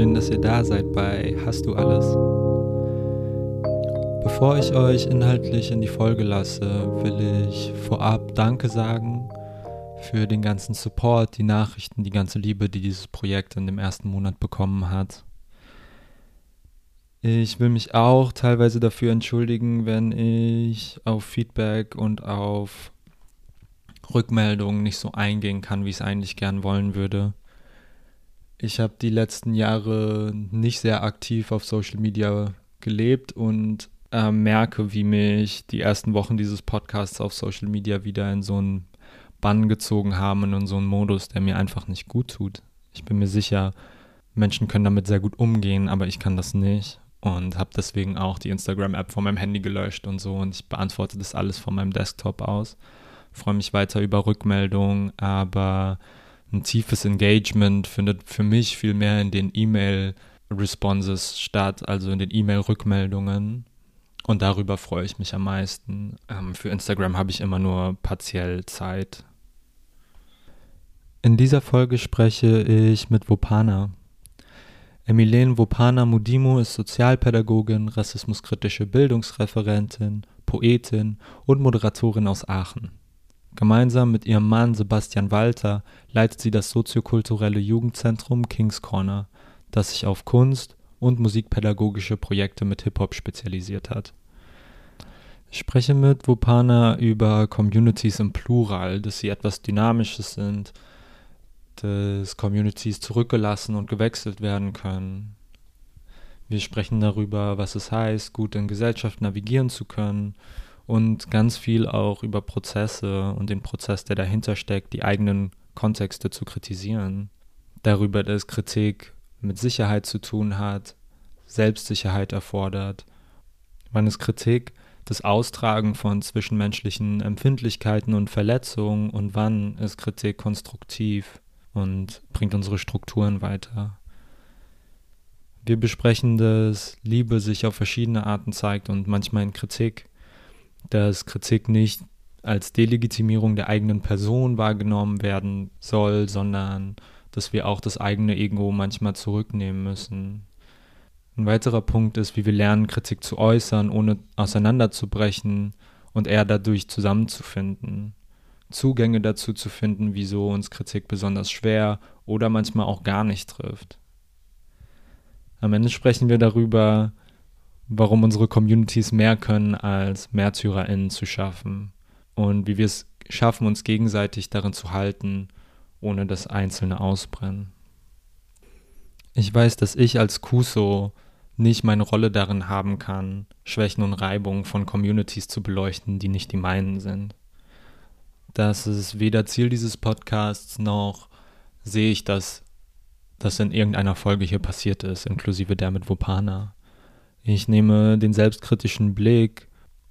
Schön, dass ihr da seid bei Hast du alles? Bevor ich euch inhaltlich in die Folge lasse, will ich vorab Danke sagen für den ganzen Support, die Nachrichten, die ganze Liebe, die dieses Projekt in dem ersten Monat bekommen hat. Ich will mich auch teilweise dafür entschuldigen, wenn ich auf Feedback und auf Rückmeldungen nicht so eingehen kann, wie ich es eigentlich gern wollen würde. Ich habe die letzten Jahre nicht sehr aktiv auf Social Media gelebt und äh, merke, wie mich die ersten Wochen dieses Podcasts auf Social Media wieder in so einen Bann gezogen haben und in so einen Modus, der mir einfach nicht gut tut. Ich bin mir sicher, Menschen können damit sehr gut umgehen, aber ich kann das nicht und habe deswegen auch die Instagram-App von meinem Handy gelöscht und so und ich beantworte das alles von meinem Desktop aus. Freue mich weiter über Rückmeldungen, aber ein tiefes Engagement findet für mich viel mehr in den E-Mail-Responses statt, also in den E-Mail-Rückmeldungen. Und darüber freue ich mich am meisten. Ähm, für Instagram habe ich immer nur partiell Zeit. In dieser Folge spreche ich mit Vopana. Emilene Vopana Mudimo ist Sozialpädagogin, rassismuskritische Bildungsreferentin, Poetin und Moderatorin aus Aachen. Gemeinsam mit ihrem Mann Sebastian Walter leitet sie das soziokulturelle Jugendzentrum Kings Corner, das sich auf Kunst und musikpädagogische Projekte mit Hip-Hop spezialisiert hat. Ich spreche mit Vopana über Communities im Plural, dass sie etwas Dynamisches sind, dass Communities zurückgelassen und gewechselt werden können. Wir sprechen darüber, was es heißt, gut in Gesellschaft navigieren zu können und ganz viel auch über Prozesse und den Prozess, der dahinter steckt, die eigenen Kontexte zu kritisieren. Darüber, dass Kritik mit Sicherheit zu tun hat, Selbstsicherheit erfordert. Wann ist Kritik das Austragen von zwischenmenschlichen Empfindlichkeiten und Verletzungen und wann ist Kritik konstruktiv? und bringt unsere Strukturen weiter. Wir besprechen, dass Liebe sich auf verschiedene Arten zeigt und manchmal in Kritik, dass Kritik nicht als Delegitimierung der eigenen Person wahrgenommen werden soll, sondern dass wir auch das eigene Ego manchmal zurücknehmen müssen. Ein weiterer Punkt ist, wie wir lernen, Kritik zu äußern, ohne auseinanderzubrechen und eher dadurch zusammenzufinden. Zugänge dazu zu finden, wieso uns Kritik besonders schwer oder manchmal auch gar nicht trifft. Am Ende sprechen wir darüber, warum unsere Communities mehr können, als MärtyrerInnen zu schaffen und wie wir es schaffen, uns gegenseitig darin zu halten, ohne dass Einzelne ausbrennen. Ich weiß, dass ich als Kuso nicht meine Rolle darin haben kann, Schwächen und Reibungen von Communities zu beleuchten, die nicht die meinen sind. Das ist weder Ziel dieses Podcasts noch sehe ich, dass das in irgendeiner Folge hier passiert ist, inklusive der mit Vopana. Ich nehme den selbstkritischen Blick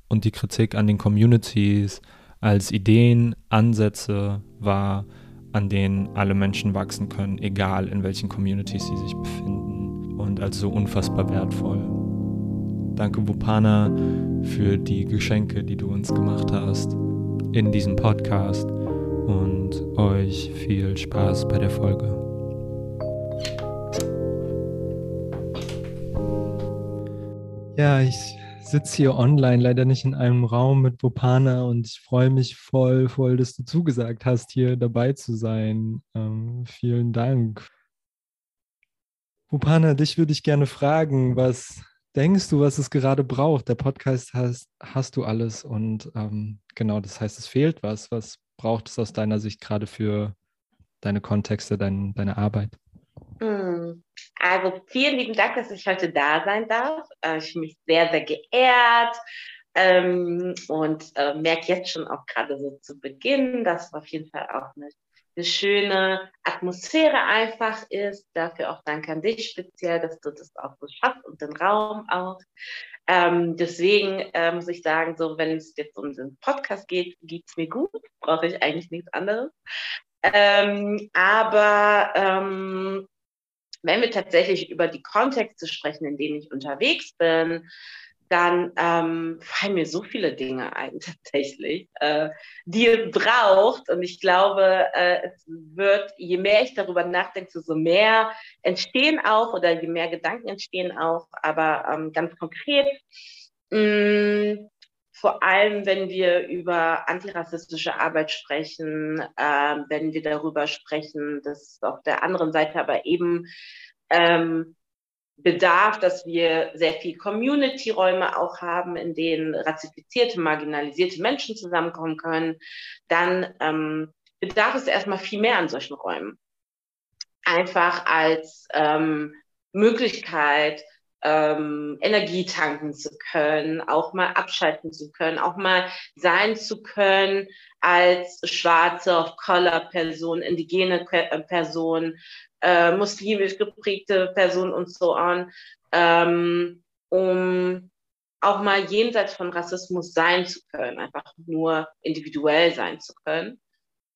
und die Kritik an den Communities als Ideen, Ansätze wahr, an denen alle Menschen wachsen können, egal in welchen Communities sie sich befinden und als so unfassbar wertvoll. Danke Vopana für die Geschenke, die du uns gemacht hast in diesem Podcast und euch viel Spaß bei der Folge. Ja, ich sitze hier online, leider nicht in einem Raum mit Vopana und ich freue mich voll, voll, dass du zugesagt hast, hier dabei zu sein. Ähm, vielen Dank. Vopana, dich würde ich gerne fragen, was denkst du, was es gerade braucht? Der Podcast heißt, hast du alles und ähm, genau, das heißt, es fehlt was. Was braucht es aus deiner Sicht gerade für deine Kontexte, dein, deine Arbeit? Hm. Also vielen lieben Dank, dass ich heute da sein darf. Äh, ich bin sehr, sehr geehrt ähm, und äh, merke jetzt schon auch gerade so zu Beginn, dass auf jeden Fall auch eine eine schöne Atmosphäre einfach ist. Dafür auch danke an dich speziell, dass du das auch so schaffst und den Raum auch. Ähm, deswegen äh, muss ich sagen, so wenn es jetzt um den Podcast geht, geht es mir gut, brauche ich eigentlich nichts anderes. Ähm, aber ähm, wenn wir tatsächlich über die Kontexte sprechen, in denen ich unterwegs bin, dann ähm, fallen mir so viele Dinge ein tatsächlich, äh, die es braucht. Und ich glaube, äh, es wird, je mehr ich darüber nachdenke, so mehr entstehen auch oder je mehr Gedanken entstehen auch. Aber ähm, ganz konkret, mh, mm, vor allem wenn wir über antirassistische Arbeit sprechen, äh, wenn wir darüber sprechen, dass auf der anderen Seite aber eben ähm, bedarf, dass wir sehr viel Community-Räume auch haben, in denen rassifizierte, marginalisierte Menschen zusammenkommen können, dann ähm, bedarf es erstmal viel mehr an solchen Räumen. Einfach als ähm, Möglichkeit, ähm, Energie tanken zu können, auch mal abschalten zu können, auch mal sein zu können als schwarze, Off-Color-Person, indigene Person, äh, muslimisch geprägte Person und so on, ähm, um auch mal jenseits von Rassismus sein zu können, einfach nur individuell sein zu können.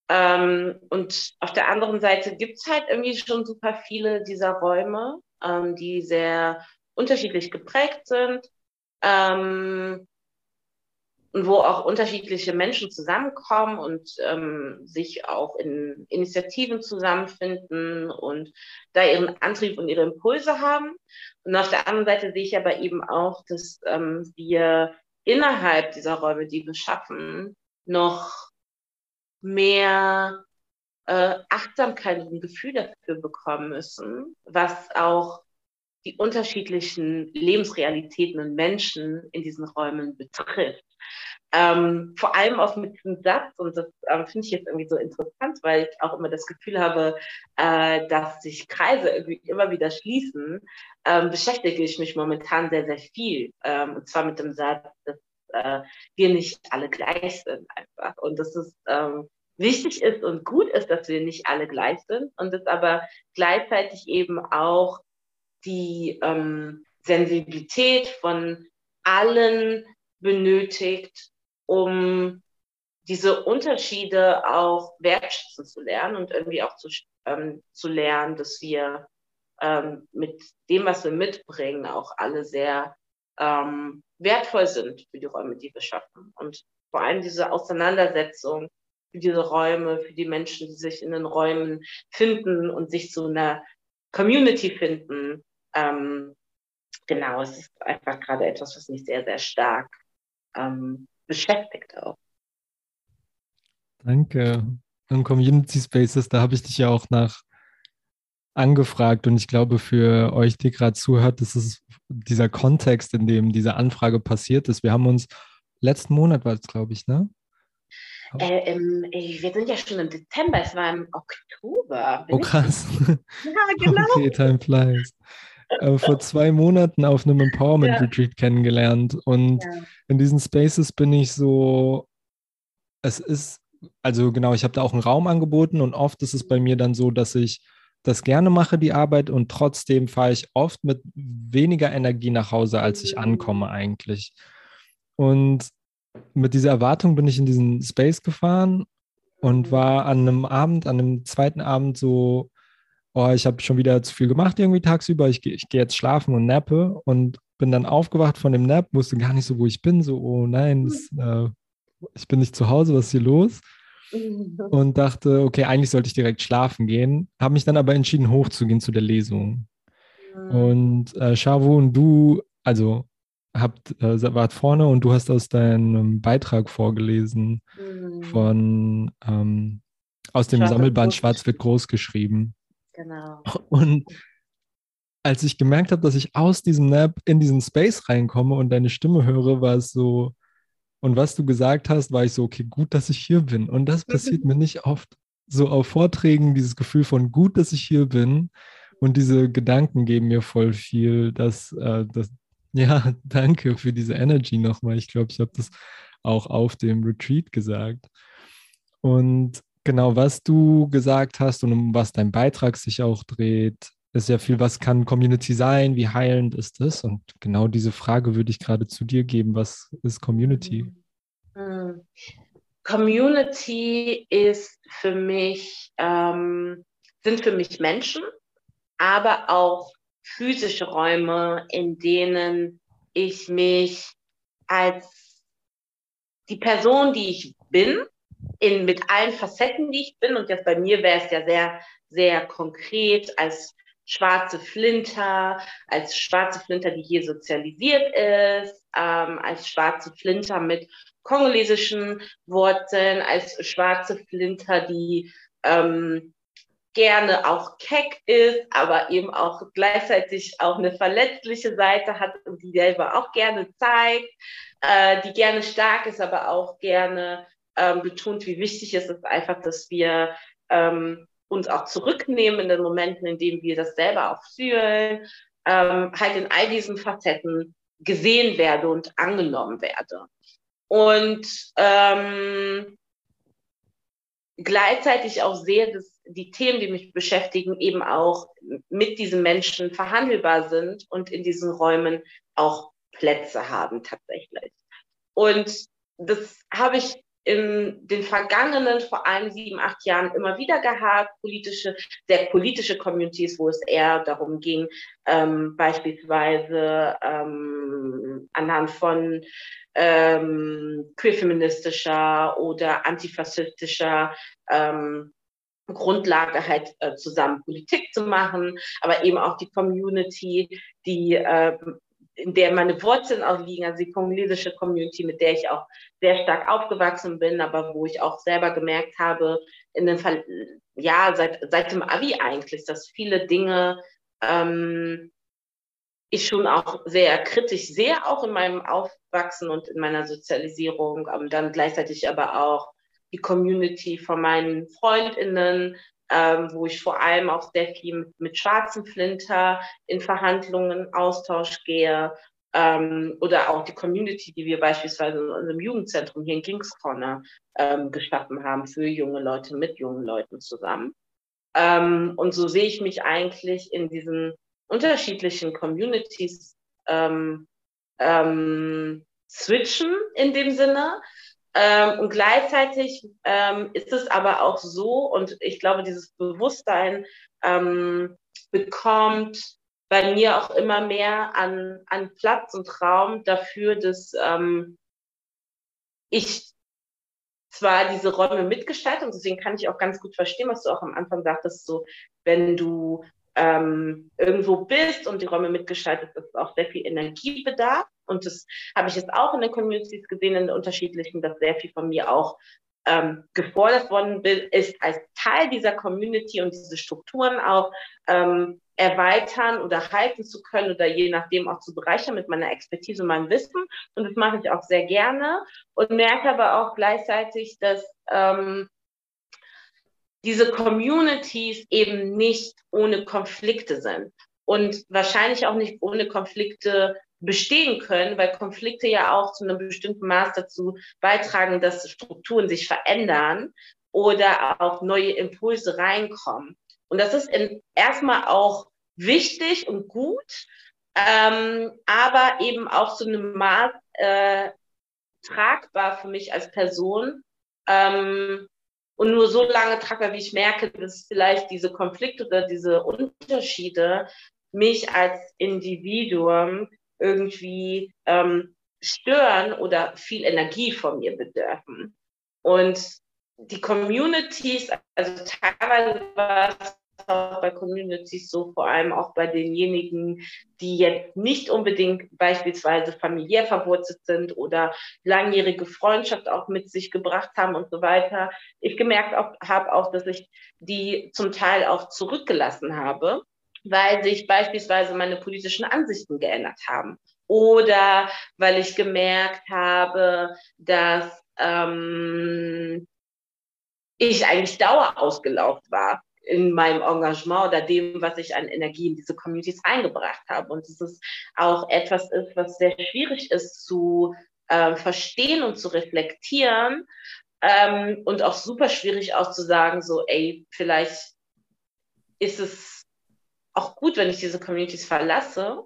Ähm, und auf der anderen Seite gibt es halt irgendwie schon super viele dieser Räume, ähm, die sehr unterschiedlich geprägt sind. Ähm, und wo auch unterschiedliche Menschen zusammenkommen und ähm, sich auch in Initiativen zusammenfinden und da ihren Antrieb und ihre Impulse haben. Und auf der anderen Seite sehe ich aber eben auch, dass ähm, wir innerhalb dieser Räume, die wir schaffen, noch mehr äh, Achtsamkeit und Gefühl dafür bekommen müssen, was auch die unterschiedlichen Lebensrealitäten und Menschen in diesen Räumen betrifft. Ähm, vor allem auch mit diesem Satz, und das ähm, finde ich jetzt irgendwie so interessant, weil ich auch immer das Gefühl habe, äh, dass sich Kreise irgendwie immer wieder schließen, ähm, beschäftige ich mich momentan sehr, sehr viel. Ähm, und zwar mit dem Satz, dass äh, wir nicht alle gleich sind einfach. Und dass es ähm, wichtig ist und gut ist, dass wir nicht alle gleich sind und es aber gleichzeitig eben auch die ähm, Sensibilität von allen benötigt, um diese Unterschiede auch wertschätzen zu lernen und irgendwie auch zu, ähm, zu lernen, dass wir ähm, mit dem, was wir mitbringen, auch alle sehr ähm, wertvoll sind für die Räume, die wir schaffen. Und vor allem diese Auseinandersetzung für diese Räume, für die Menschen, die sich in den Räumen finden und sich zu einer Community finden. Ähm, genau, es ist einfach gerade etwas, was mich sehr, sehr stark ähm, beschäftigt auch. Danke. Und Community Spaces, da habe ich dich ja auch nach angefragt und ich glaube für euch, die gerade zuhört, das ist dieser Kontext, in dem diese Anfrage passiert ist. Wir haben uns letzten Monat war es, glaube ich, ne? Äh, ähm, wir sind ja schon im Dezember, es war im Oktober. Oh krass. Ja, genau. Okay, time flies äh, vor zwei Monaten auf einem Empowerment Retreat kennengelernt. Und in diesen Spaces bin ich so, es ist, also genau, ich habe da auch einen Raum angeboten und oft ist es bei mir dann so, dass ich das gerne mache, die Arbeit, und trotzdem fahre ich oft mit weniger Energie nach Hause, als ich ankomme eigentlich. Und mit dieser Erwartung bin ich in diesen Space gefahren und war an einem Abend, an einem zweiten Abend so oh, ich habe schon wieder zu viel gemacht irgendwie tagsüber, ich, ich gehe jetzt schlafen und nappe und bin dann aufgewacht von dem Nap, wusste gar nicht so, wo ich bin, so, oh nein, das, äh, ich bin nicht zu Hause, was ist hier los? Und dachte, okay, eigentlich sollte ich direkt schlafen gehen, habe mich dann aber entschieden, hochzugehen zu der Lesung. Und äh, Shavu und du, also habt, äh, wart vorne und du hast aus deinem Beitrag vorgelesen mhm. von ähm, aus dem Schwarz Sammelband Schwarz wird groß geschrieben. Genau. Und als ich gemerkt habe, dass ich aus diesem Nap in diesen Space reinkomme und deine Stimme höre, war es so, und was du gesagt hast, war ich so, okay, gut, dass ich hier bin. Und das passiert mir nicht oft. So auf Vorträgen, dieses Gefühl von gut, dass ich hier bin. Und diese Gedanken geben mir voll viel. Dass, äh, das, ja, danke für diese Energy nochmal. Ich glaube, ich habe das auch auf dem Retreat gesagt. Und Genau, was du gesagt hast und um was dein Beitrag sich auch dreht, ist ja viel, was kann Community sein, wie heilend ist es? Und genau diese Frage würde ich gerade zu dir geben. Was ist Community? Mhm. Community ist für mich, ähm, sind für mich Menschen, aber auch physische Räume, in denen ich mich als die Person, die ich bin, in, mit allen Facetten, die ich bin, und jetzt bei mir wäre es ja sehr, sehr konkret als schwarze Flinter, als schwarze Flinter, die hier sozialisiert ist, ähm, als schwarze Flinter mit kongolesischen Wurzeln, als schwarze Flinter, die ähm, gerne auch keck ist, aber eben auch gleichzeitig auch eine verletzliche Seite hat und die selber auch gerne zeigt, äh, die gerne stark ist, aber auch gerne ähm, betont, wie wichtig es ist einfach, dass wir ähm, uns auch zurücknehmen in den Momenten, in denen wir das selber auch fühlen, ähm, halt in all diesen Facetten gesehen werde und angenommen werde. Und ähm, gleichzeitig auch sehe, dass die Themen, die mich beschäftigen, eben auch mit diesen Menschen verhandelbar sind und in diesen Räumen auch Plätze haben tatsächlich. Und das habe ich in den vergangenen vor allem sieben, acht Jahren immer wieder gehabt, politische, sehr politische Communities, wo es eher darum ging, ähm, beispielsweise ähm, anhand von ähm, queerfeministischer oder antifaschistischer ähm, Grundlage halt äh, zusammen Politik zu machen, aber eben auch die Community, die äh, in der meine Wurzeln auch liegen, also die kongolesische Community, mit der ich auch sehr stark aufgewachsen bin, aber wo ich auch selber gemerkt habe, in den Fall, ja, seit, seit dem Abi eigentlich, dass viele Dinge ähm, ich schon auch sehr kritisch sehe, auch in meinem Aufwachsen und in meiner Sozialisierung, ähm, dann gleichzeitig aber auch die Community von meinen FreundInnen, ähm, wo ich vor allem auch sehr viel mit, mit schwarzen Flinter in Verhandlungen, Austausch gehe. Ähm, oder auch die Community, die wir beispielsweise in unserem Jugendzentrum hier in Kings Corner ähm, geschaffen haben für junge Leute mit jungen Leuten zusammen. Ähm, und so sehe ich mich eigentlich in diesen unterschiedlichen Communities ähm, ähm, switchen in dem Sinne, ähm, und gleichzeitig ähm, ist es aber auch so, und ich glaube, dieses Bewusstsein ähm, bekommt bei mir auch immer mehr an, an Platz und Raum dafür, dass ähm, ich zwar diese Räume mitgestalte, und deswegen kann ich auch ganz gut verstehen, was du auch am Anfang sagtest, so wenn du ähm, irgendwo bist und die Räume mitgestaltet, ist auch sehr viel Energiebedarf. Und das habe ich jetzt auch in den Communities gesehen, in den unterschiedlichen, dass sehr viel von mir auch ähm, gefordert worden ist, als Teil dieser Community und diese Strukturen auch ähm, erweitern oder halten zu können oder je nachdem auch zu bereichern mit meiner Expertise und meinem Wissen. Und das mache ich auch sehr gerne und merke aber auch gleichzeitig, dass ähm, diese Communities eben nicht ohne Konflikte sind und wahrscheinlich auch nicht ohne Konflikte bestehen können, weil Konflikte ja auch zu einem bestimmten Maß dazu beitragen, dass Strukturen sich verändern oder auch neue Impulse reinkommen. Und das ist erstmal auch wichtig und gut, ähm, aber eben auch zu einem Maß äh, tragbar für mich als Person, ähm, und nur so lange tragbar, wie ich merke, dass vielleicht diese Konflikte oder diese Unterschiede mich als Individuum irgendwie ähm, stören oder viel Energie von mir bedürfen. Und die Communities, also teilweise war es auch bei Communities so, vor allem auch bei denjenigen, die jetzt nicht unbedingt beispielsweise familiär verwurzelt sind oder langjährige Freundschaft auch mit sich gebracht haben und so weiter. Ich gemerkt habe auch, dass ich die zum Teil auch zurückgelassen habe, weil sich beispielsweise meine politischen Ansichten geändert haben oder weil ich gemerkt habe, dass ähm, ich eigentlich dauer ausgelaugt war in meinem Engagement oder dem, was ich an Energie in diese Communities eingebracht habe. Und es auch etwas ist, was sehr schwierig ist zu äh, verstehen und zu reflektieren ähm, und auch super schwierig auszusagen, so, ey, vielleicht ist es auch gut, wenn ich diese Communities verlasse.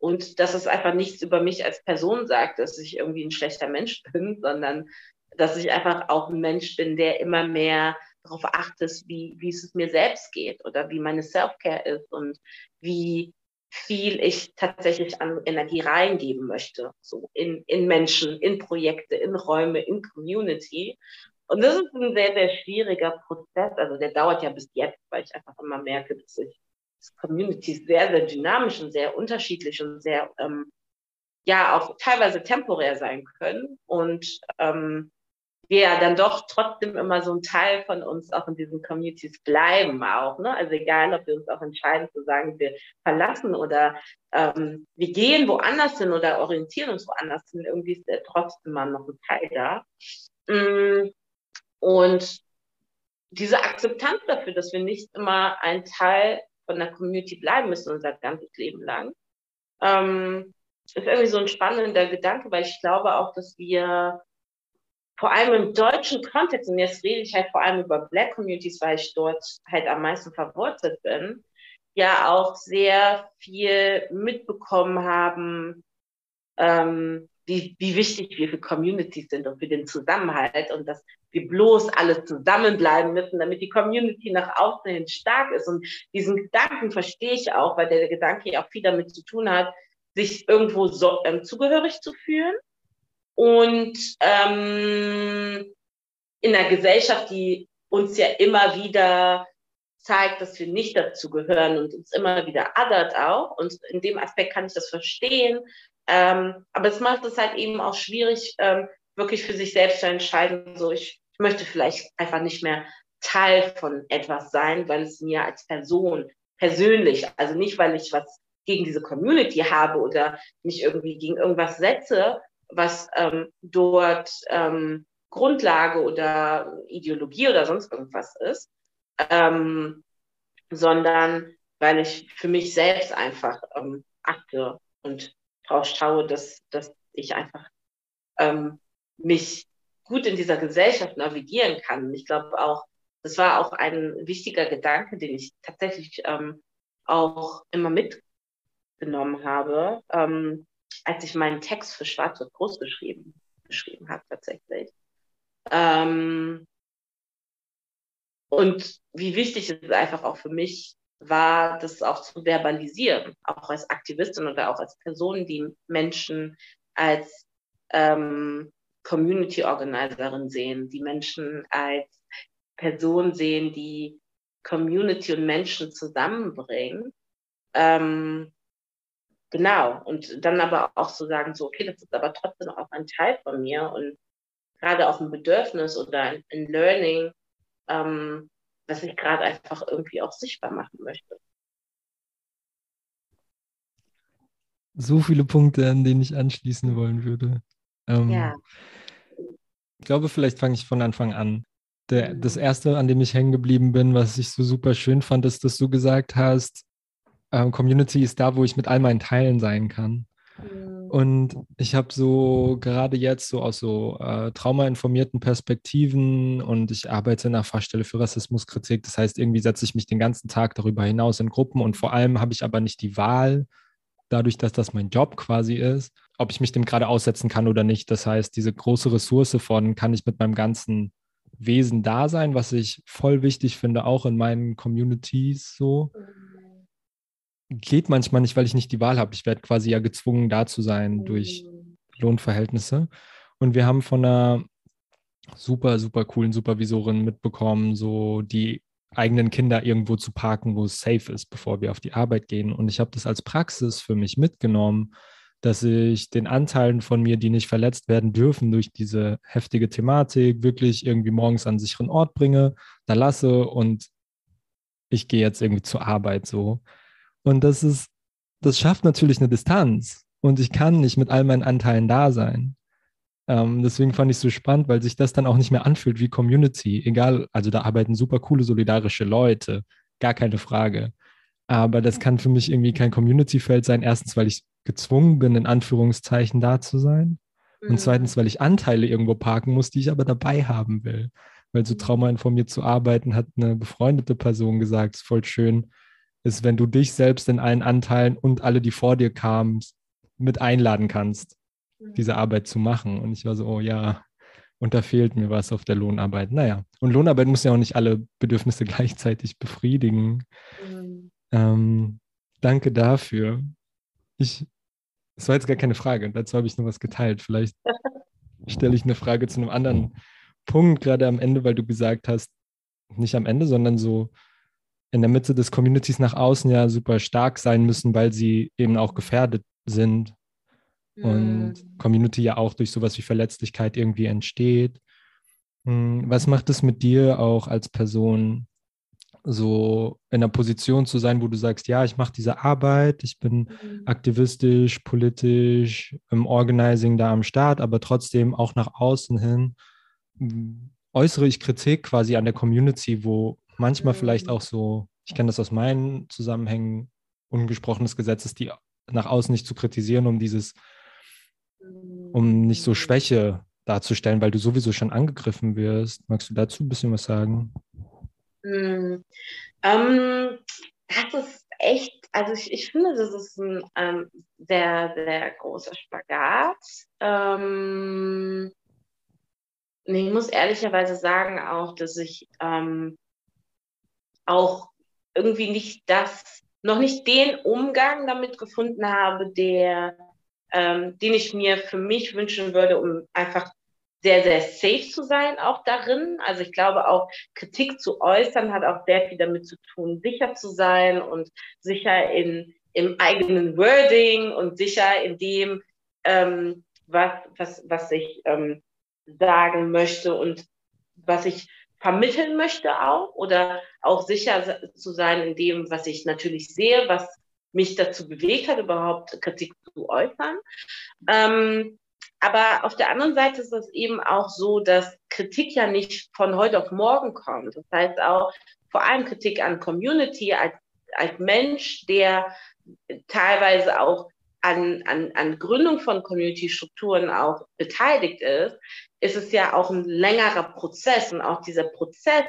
Und dass es einfach nichts über mich als Person sagt, dass ich irgendwie ein schlechter Mensch bin, sondern dass ich einfach auch ein Mensch bin, der immer mehr darauf achtest, wie, wie es mir selbst geht oder wie meine Self-Care ist und wie viel ich tatsächlich an Energie reingeben möchte, so in, in Menschen, in Projekte, in Räume, in Community. Und das ist ein sehr, sehr schwieriger Prozess. Also der dauert ja bis jetzt, weil ich einfach immer merke, dass ich ist sehr, sehr dynamisch und sehr unterschiedlich und sehr, ähm, ja, auch teilweise temporär sein können. Und ähm, wir ja dann doch trotzdem immer so ein Teil von uns auch in diesen Communities bleiben auch. Ne? Also egal, ob wir uns auch entscheiden zu sagen, wir verlassen oder ähm, wir gehen woanders hin oder orientieren uns woanders hin, irgendwie ist der trotzdem mal noch ein Teil da. Mm, und diese Akzeptanz dafür, dass wir nicht immer ein Teil von der Community bleiben müssen unser ganzes Leben lang, ähm, ist irgendwie so ein spannender Gedanke, weil ich glaube auch, dass wir vor allem im deutschen Kontext, und jetzt rede ich halt vor allem über Black Communities, weil ich dort halt am meisten verwurzelt bin, ja auch sehr viel mitbekommen haben, ähm, wie, wie wichtig wir für Communities sind und für den Zusammenhalt und dass wir bloß alle zusammenbleiben müssen, damit die Community nach außen hin stark ist. Und diesen Gedanken verstehe ich auch, weil der Gedanke ja auch viel damit zu tun hat, sich irgendwo so, ähm, zugehörig zu fühlen und ähm, in einer Gesellschaft, die uns ja immer wieder zeigt, dass wir nicht dazu gehören und uns immer wieder adert auch. Und in dem Aspekt kann ich das verstehen. Ähm, aber es macht es halt eben auch schwierig, ähm, wirklich für sich selbst zu entscheiden, so ich möchte vielleicht einfach nicht mehr Teil von etwas sein, weil es mir als Person persönlich, also nicht, weil ich was gegen diese Community habe oder mich irgendwie gegen irgendwas setze, was ähm, dort ähm, Grundlage oder Ideologie oder sonst irgendwas ist, ähm, sondern weil ich für mich selbst einfach ähm, achte und drauf schaue, dass, dass ich einfach ähm, mich gut in dieser Gesellschaft navigieren kann. Ich glaube auch, das war auch ein wichtiger Gedanke, den ich tatsächlich ähm, auch immer mitgenommen habe. Ähm, als ich meinen Text für Schwarz und Groß geschrieben, geschrieben habe tatsächlich. Ähm, und wie wichtig es einfach auch für mich war, das auch zu verbalisieren, auch als Aktivistin oder auch als Person, die Menschen als ähm, Community Organizerin sehen, die Menschen als Person sehen, die Community und Menschen zusammenbringen. Ähm, Genau. Und dann aber auch zu so sagen, so, okay, das ist aber trotzdem auch ein Teil von mir und gerade auch ein Bedürfnis oder ein, ein Learning, ähm, was ich gerade einfach irgendwie auch sichtbar machen möchte. So viele Punkte, an denen ich anschließen wollen würde. Ähm, ja. Ich glaube, vielleicht fange ich von Anfang an. Der, das mhm. erste, an dem ich hängen geblieben bin, was ich so super schön fand, ist, dass du gesagt hast, ähm, Community ist da, wo ich mit all meinen Teilen sein kann. Und ich habe so gerade jetzt so aus so äh, traumainformierten Perspektiven und ich arbeite in der Fachstelle für Rassismuskritik. Das heißt, irgendwie setze ich mich den ganzen Tag darüber hinaus in Gruppen und vor allem habe ich aber nicht die Wahl, dadurch, dass das mein Job quasi ist, ob ich mich dem gerade aussetzen kann oder nicht. Das heißt, diese große Ressource von, kann ich mit meinem ganzen Wesen da sein, was ich voll wichtig finde, auch in meinen Communities so. Mhm geht manchmal nicht, weil ich nicht die Wahl habe. Ich werde quasi ja gezwungen, da zu sein durch mhm. Lohnverhältnisse. Und wir haben von einer super, super coolen Supervisorin mitbekommen, so die eigenen Kinder irgendwo zu parken, wo es safe ist, bevor wir auf die Arbeit gehen. Und ich habe das als Praxis für mich mitgenommen, dass ich den Anteilen von mir, die nicht verletzt werden dürfen durch diese heftige Thematik, wirklich irgendwie morgens an einen sicheren Ort bringe, da lasse und ich gehe jetzt irgendwie zur Arbeit so. Und das ist, das schafft natürlich eine Distanz. Und ich kann nicht mit all meinen Anteilen da sein. Ähm, deswegen fand ich es so spannend, weil sich das dann auch nicht mehr anfühlt wie Community. Egal, also da arbeiten super coole, solidarische Leute, gar keine Frage. Aber das kann für mich irgendwie kein Community-Feld sein. Erstens, weil ich gezwungen bin, in Anführungszeichen da zu sein. Mhm. Und zweitens, weil ich Anteile irgendwo parken muss, die ich aber dabei haben will. Weil so mhm. traumainformiert zu arbeiten, hat eine befreundete Person gesagt, ist voll schön ist, wenn du dich selbst in allen Anteilen und alle, die vor dir kamen, mit einladen kannst, mhm. diese Arbeit zu machen. Und ich war so, oh ja, und da fehlt mir was auf der Lohnarbeit. Naja, und Lohnarbeit muss ja auch nicht alle Bedürfnisse gleichzeitig befriedigen. Mhm. Ähm, danke dafür. ich, das war jetzt gar keine Frage, dazu habe ich nur was geteilt. Vielleicht stelle ich eine Frage zu einem anderen Punkt, gerade am Ende, weil du gesagt hast, nicht am Ende, sondern so in der Mitte des Communities nach außen ja super stark sein müssen, weil sie eben auch gefährdet sind. Und mhm. Community ja auch durch sowas wie Verletzlichkeit irgendwie entsteht. Hm, was macht es mit dir auch als Person, so in einer Position zu sein, wo du sagst, ja, ich mache diese Arbeit, ich bin mhm. aktivistisch, politisch, im Organizing da am Start, aber trotzdem auch nach außen hin äußere ich Kritik quasi an der Community, wo manchmal mhm. vielleicht auch so, ich kenne das aus meinen Zusammenhängen, ungesprochenes Gesetz ist, die nach außen nicht zu kritisieren, um dieses, um nicht so Schwäche darzustellen, weil du sowieso schon angegriffen wirst. Magst du dazu ein bisschen was sagen? Hm. Ähm, das ist echt, also ich, ich finde, das ist ein ähm, sehr, sehr großer Spagat. Ähm, ich muss ehrlicherweise sagen auch, dass ich ähm, auch irgendwie nicht das, noch nicht den Umgang damit gefunden habe, der, ähm, den ich mir für mich wünschen würde, um einfach sehr, sehr safe zu sein, auch darin. Also ich glaube auch, Kritik zu äußern hat auch sehr viel damit zu tun, sicher zu sein und sicher in, im eigenen Wording und sicher in dem, ähm, was, was, was ich ähm, sagen möchte und was ich vermitteln möchte auch oder auch sicher zu sein in dem, was ich natürlich sehe, was mich dazu bewegt hat, überhaupt Kritik zu äußern. Ähm, aber auf der anderen Seite ist es eben auch so, dass Kritik ja nicht von heute auf morgen kommt. Das heißt auch vor allem Kritik an Community als, als Mensch, der teilweise auch an, an, an Gründung von Community-Strukturen auch beteiligt ist, ist es ja auch ein längerer Prozess und auch dieser Prozess,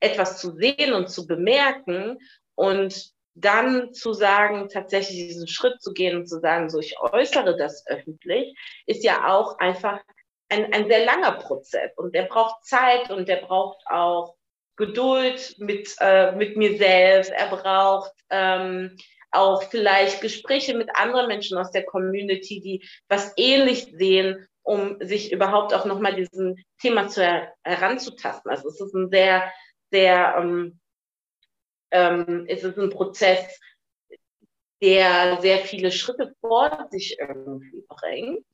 etwas zu sehen und zu bemerken und dann zu sagen, tatsächlich diesen Schritt zu gehen und zu sagen, so ich äußere das öffentlich, ist ja auch einfach ein, ein sehr langer Prozess und der braucht Zeit und der braucht auch Geduld mit, äh, mit mir selbst. Er braucht ähm, auch vielleicht Gespräche mit anderen Menschen aus der Community, die was ähnlich sehen, um sich überhaupt auch nochmal diesem Thema zu her heranzutasten. Also es ist ein sehr, sehr ähm, ähm, es ist ein Prozess, der sehr viele Schritte vor sich irgendwie bringt.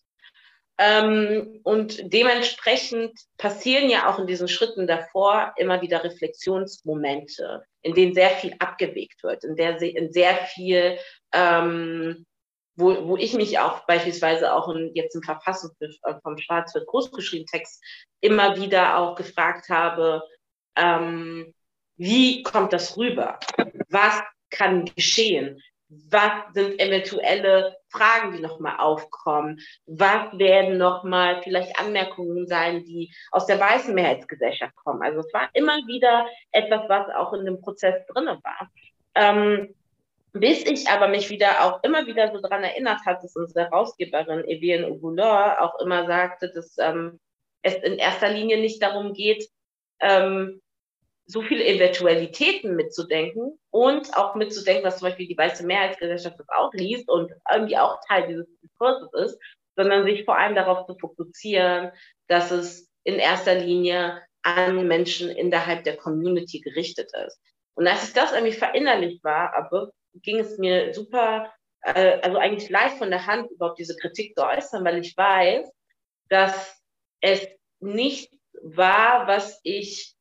Ähm, und dementsprechend passieren ja auch in diesen Schritten davor immer wieder Reflexionsmomente, in denen sehr viel abgewegt wird, in der in sehr viel, ähm, wo, wo ich mich auch beispielsweise auch in, jetzt im Verfassungsbericht äh, vom Schwarz wird großgeschrieben Text immer wieder auch gefragt habe, ähm, wie kommt das rüber? Was kann geschehen? Was sind eventuelle Fragen, die nochmal aufkommen? Was werden nochmal vielleicht Anmerkungen sein, die aus der weißen Mehrheitsgesellschaft kommen? Also es war immer wieder etwas, was auch in dem Prozess drin war. Ähm, bis ich aber mich wieder auch immer wieder so daran erinnert hat, dass unsere Herausgeberin Evian Ogoulor auch immer sagte, dass ähm, es in erster Linie nicht darum geht, ähm, so viele Eventualitäten mitzudenken und auch mitzudenken, dass zum Beispiel die weiße Mehrheitsgesellschaft das auch liest und irgendwie auch Teil dieses Diskurses ist, sondern sich vor allem darauf zu fokussieren, dass es in erster Linie an Menschen innerhalb der Community gerichtet ist. Und als ich das irgendwie verinnerlicht war, aber ging es mir super, äh, also eigentlich leicht von der Hand, überhaupt diese Kritik zu äußern, weil ich weiß, dass es nicht war, was ich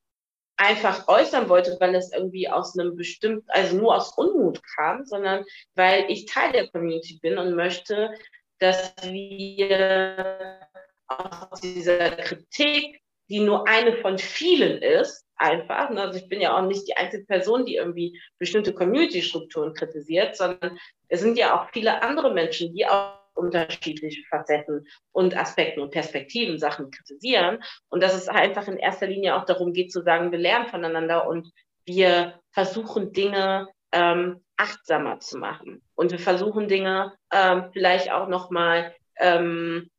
einfach äußern wollte, weil es irgendwie aus einem bestimmten, also nur aus Unmut kam, sondern weil ich Teil der Community bin und möchte, dass wir aus dieser Kritik, die nur eine von vielen ist, einfach, ne, also ich bin ja auch nicht die einzige Person, die irgendwie bestimmte Community-Strukturen kritisiert, sondern es sind ja auch viele andere Menschen, die auch unterschiedliche Facetten und Aspekten und Perspektiven Sachen kritisieren. Und dass es einfach in erster Linie auch darum geht zu sagen, wir lernen voneinander und wir versuchen Dinge ähm, achtsamer zu machen. Und wir versuchen Dinge ähm, vielleicht auch nochmal ähm,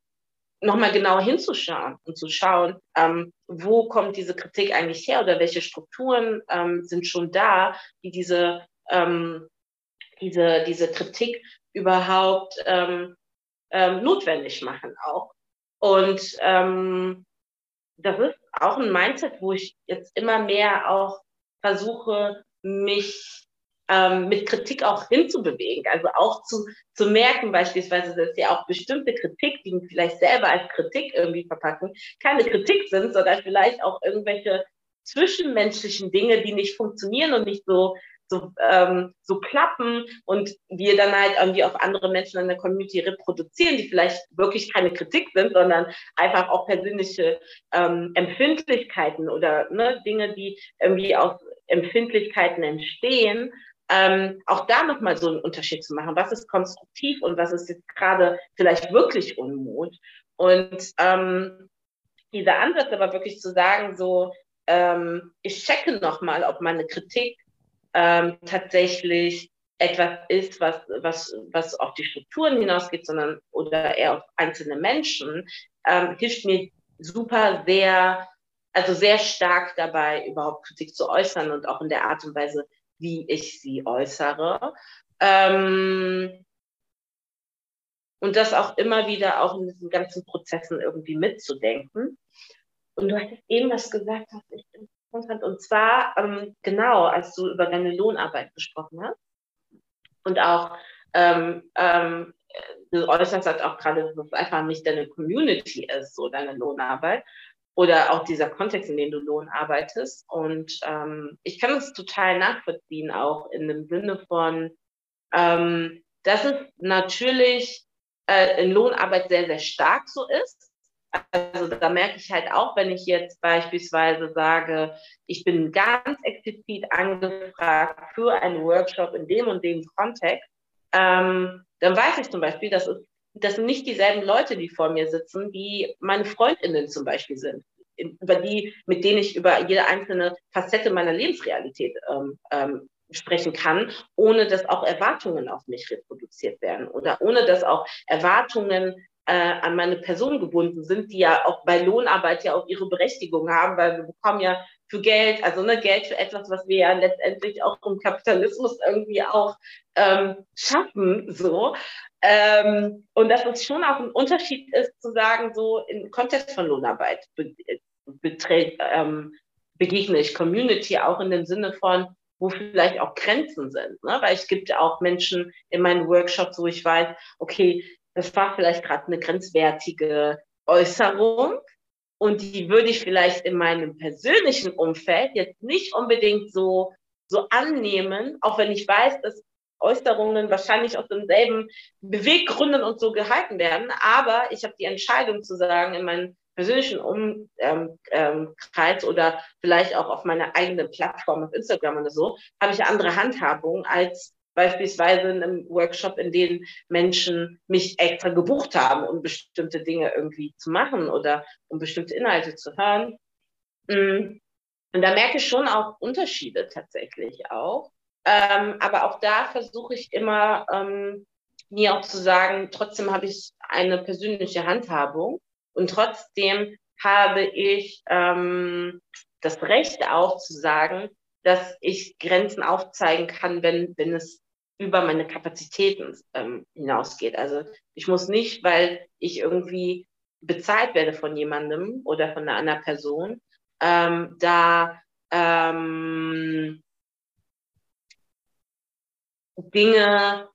noch mal genauer hinzuschauen und zu schauen, ähm, wo kommt diese Kritik eigentlich her oder welche Strukturen ähm, sind schon da, die diese, ähm, diese, diese Kritik überhaupt ähm, ähm, notwendig machen auch. Und ähm, das ist auch ein Mindset, wo ich jetzt immer mehr auch versuche, mich ähm, mit Kritik auch hinzubewegen. Also auch zu, zu merken, beispielsweise, dass ja auch bestimmte Kritik, die vielleicht selber als Kritik irgendwie verpacken, keine Kritik sind, sondern vielleicht auch irgendwelche zwischenmenschlichen Dinge, die nicht funktionieren und nicht so so, ähm, so klappen und wir dann halt irgendwie auf andere Menschen in der Community reproduzieren, die vielleicht wirklich keine Kritik sind, sondern einfach auch persönliche ähm, Empfindlichkeiten oder ne, Dinge, die irgendwie aus Empfindlichkeiten entstehen ähm, auch da nochmal so einen Unterschied zu machen. Was ist konstruktiv und was ist jetzt gerade vielleicht wirklich Unmut? Und ähm, dieser Ansatz aber wirklich zu sagen, so, ähm, ich checke nochmal, ob meine Kritik ähm, tatsächlich etwas ist, was, was, was auf die Strukturen hinausgeht, sondern oder eher auf einzelne Menschen, ähm, hilft mir super sehr, also sehr stark dabei, überhaupt Kritik zu äußern und auch in der Art und Weise, wie ich sie äußere. Ähm, und das auch immer wieder auch in diesen ganzen Prozessen irgendwie mitzudenken. Und du hattest eben was gesagt, was ich interessant fand. Und zwar, ähm, genau, als du über deine Lohnarbeit gesprochen hast. Und auch, ähm, ähm, du äußerst halt auch gerade, dass es einfach nicht deine Community ist, so deine Lohnarbeit oder auch dieser Kontext, in dem du Lohn arbeitest. Und ähm, ich kann es total nachvollziehen, auch in dem Sinne von, ähm, dass es natürlich äh, in Lohnarbeit sehr, sehr stark so ist. Also da merke ich halt auch, wenn ich jetzt beispielsweise sage, ich bin ganz explizit angefragt für einen Workshop in dem und dem Kontext, ähm, dann weiß ich zum Beispiel, dass es das sind nicht dieselben Leute, die vor mir sitzen, die meine Freundinnen zum Beispiel sind, über die, mit denen ich über jede einzelne Facette meiner Lebensrealität ähm, ähm, sprechen kann, ohne dass auch Erwartungen auf mich reproduziert werden oder ohne dass auch Erwartungen äh, an meine Person gebunden sind, die ja auch bei Lohnarbeit ja auch ihre Berechtigung haben, weil wir bekommen ja für Geld, also ne, Geld für etwas, was wir ja letztendlich auch im Kapitalismus irgendwie auch ähm, schaffen, so. Ähm, und dass es schon auch ein Unterschied ist, zu sagen, so im Kontext von Lohnarbeit beträgt, ähm, begegne ich Community auch in dem Sinne von, wo vielleicht auch Grenzen sind. Ne? Weil es gibt auch Menschen in meinen Workshops, wo ich weiß, okay, das war vielleicht gerade eine grenzwertige Äußerung und die würde ich vielleicht in meinem persönlichen Umfeld jetzt nicht unbedingt so, so annehmen, auch wenn ich weiß, dass Äußerungen wahrscheinlich aus denselben Beweggründen und so gehalten werden. Aber ich habe die Entscheidung zu sagen, in meinem persönlichen Umkreis ähm, ähm, oder vielleicht auch auf meiner eigenen Plattform auf Instagram oder so, habe ich andere Handhabung als beispielsweise in einem Workshop, in dem Menschen mich extra gebucht haben, um bestimmte Dinge irgendwie zu machen oder um bestimmte Inhalte zu hören. Mm. Und da merke ich schon auch Unterschiede tatsächlich auch. Ähm, aber auch da versuche ich immer, ähm, mir auch zu sagen, trotzdem habe ich eine persönliche Handhabung und trotzdem habe ich ähm, das Recht auch zu sagen, dass ich Grenzen aufzeigen kann, wenn, wenn es über meine Kapazitäten ähm, hinausgeht. Also ich muss nicht, weil ich irgendwie bezahlt werde von jemandem oder von einer anderen Person, ähm, da ähm, Dinge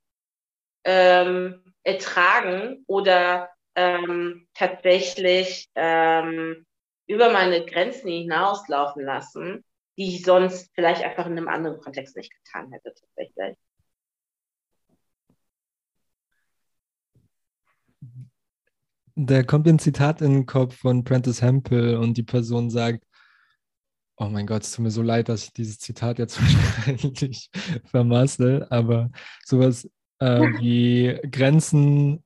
ähm, ertragen oder ähm, tatsächlich ähm, über meine Grenzen hinauslaufen lassen, die ich sonst vielleicht einfach in einem anderen Kontext nicht getan hätte tatsächlich. Da kommt ein Zitat in den Kopf von Prentice Hempel und die Person sagt, oh mein Gott, es tut mir so leid, dass ich dieses Zitat jetzt wahrscheinlich vermassel, aber sowas äh, wie Grenzen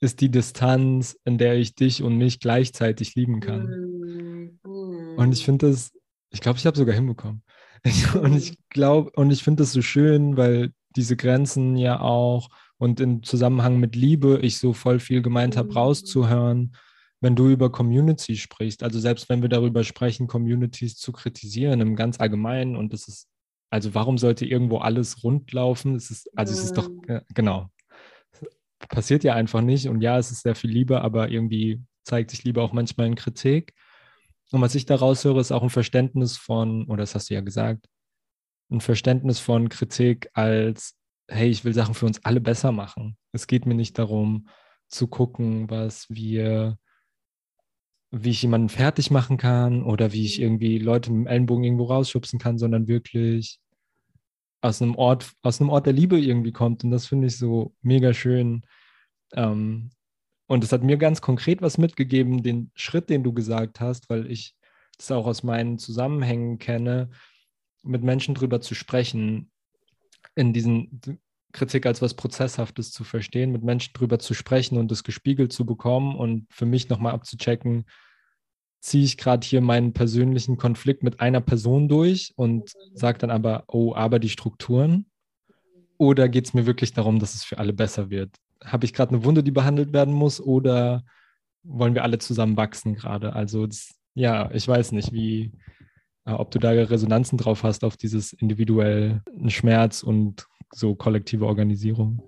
ist die Distanz, in der ich dich und mich gleichzeitig lieben kann. Mm, Und ich finde das, ich glaube, ich habe sogar hinbekommen. und ich glaube, und ich finde das so schön, weil diese Grenzen ja auch und im Zusammenhang mit Liebe ich so voll viel gemeint habe, mm. rauszuhören wenn du über Community sprichst, also selbst wenn wir darüber sprechen, Communities zu kritisieren im ganz Allgemeinen und es ist, also warum sollte irgendwo alles rund laufen? Es ist, also es ist doch, mhm. genau, passiert ja einfach nicht. Und ja, es ist sehr viel Liebe, aber irgendwie zeigt sich Liebe auch manchmal in Kritik. Und was ich daraus höre, ist auch ein Verständnis von, oder das hast du ja gesagt, ein Verständnis von Kritik als, hey, ich will Sachen für uns alle besser machen. Es geht mir nicht darum zu gucken, was wir, wie ich jemanden fertig machen kann oder wie ich irgendwie Leute mit dem Ellenbogen irgendwo rausschubsen kann, sondern wirklich aus einem Ort, aus einem Ort der Liebe irgendwie kommt. Und das finde ich so mega schön. Ähm, und es hat mir ganz konkret was mitgegeben, den Schritt, den du gesagt hast, weil ich das auch aus meinen Zusammenhängen kenne, mit Menschen drüber zu sprechen, in diesen Kritik als was Prozesshaftes zu verstehen, mit Menschen drüber zu sprechen und das gespiegelt zu bekommen und für mich nochmal abzuchecken, ziehe ich gerade hier meinen persönlichen Konflikt mit einer Person durch und sage dann aber, oh, aber die Strukturen? Oder geht es mir wirklich darum, dass es für alle besser wird? Habe ich gerade eine Wunde, die behandelt werden muss oder wollen wir alle zusammen wachsen gerade? Also das, ja, ich weiß nicht, wie, ob du da Resonanzen drauf hast auf dieses individuellen Schmerz und so kollektive Organisierung.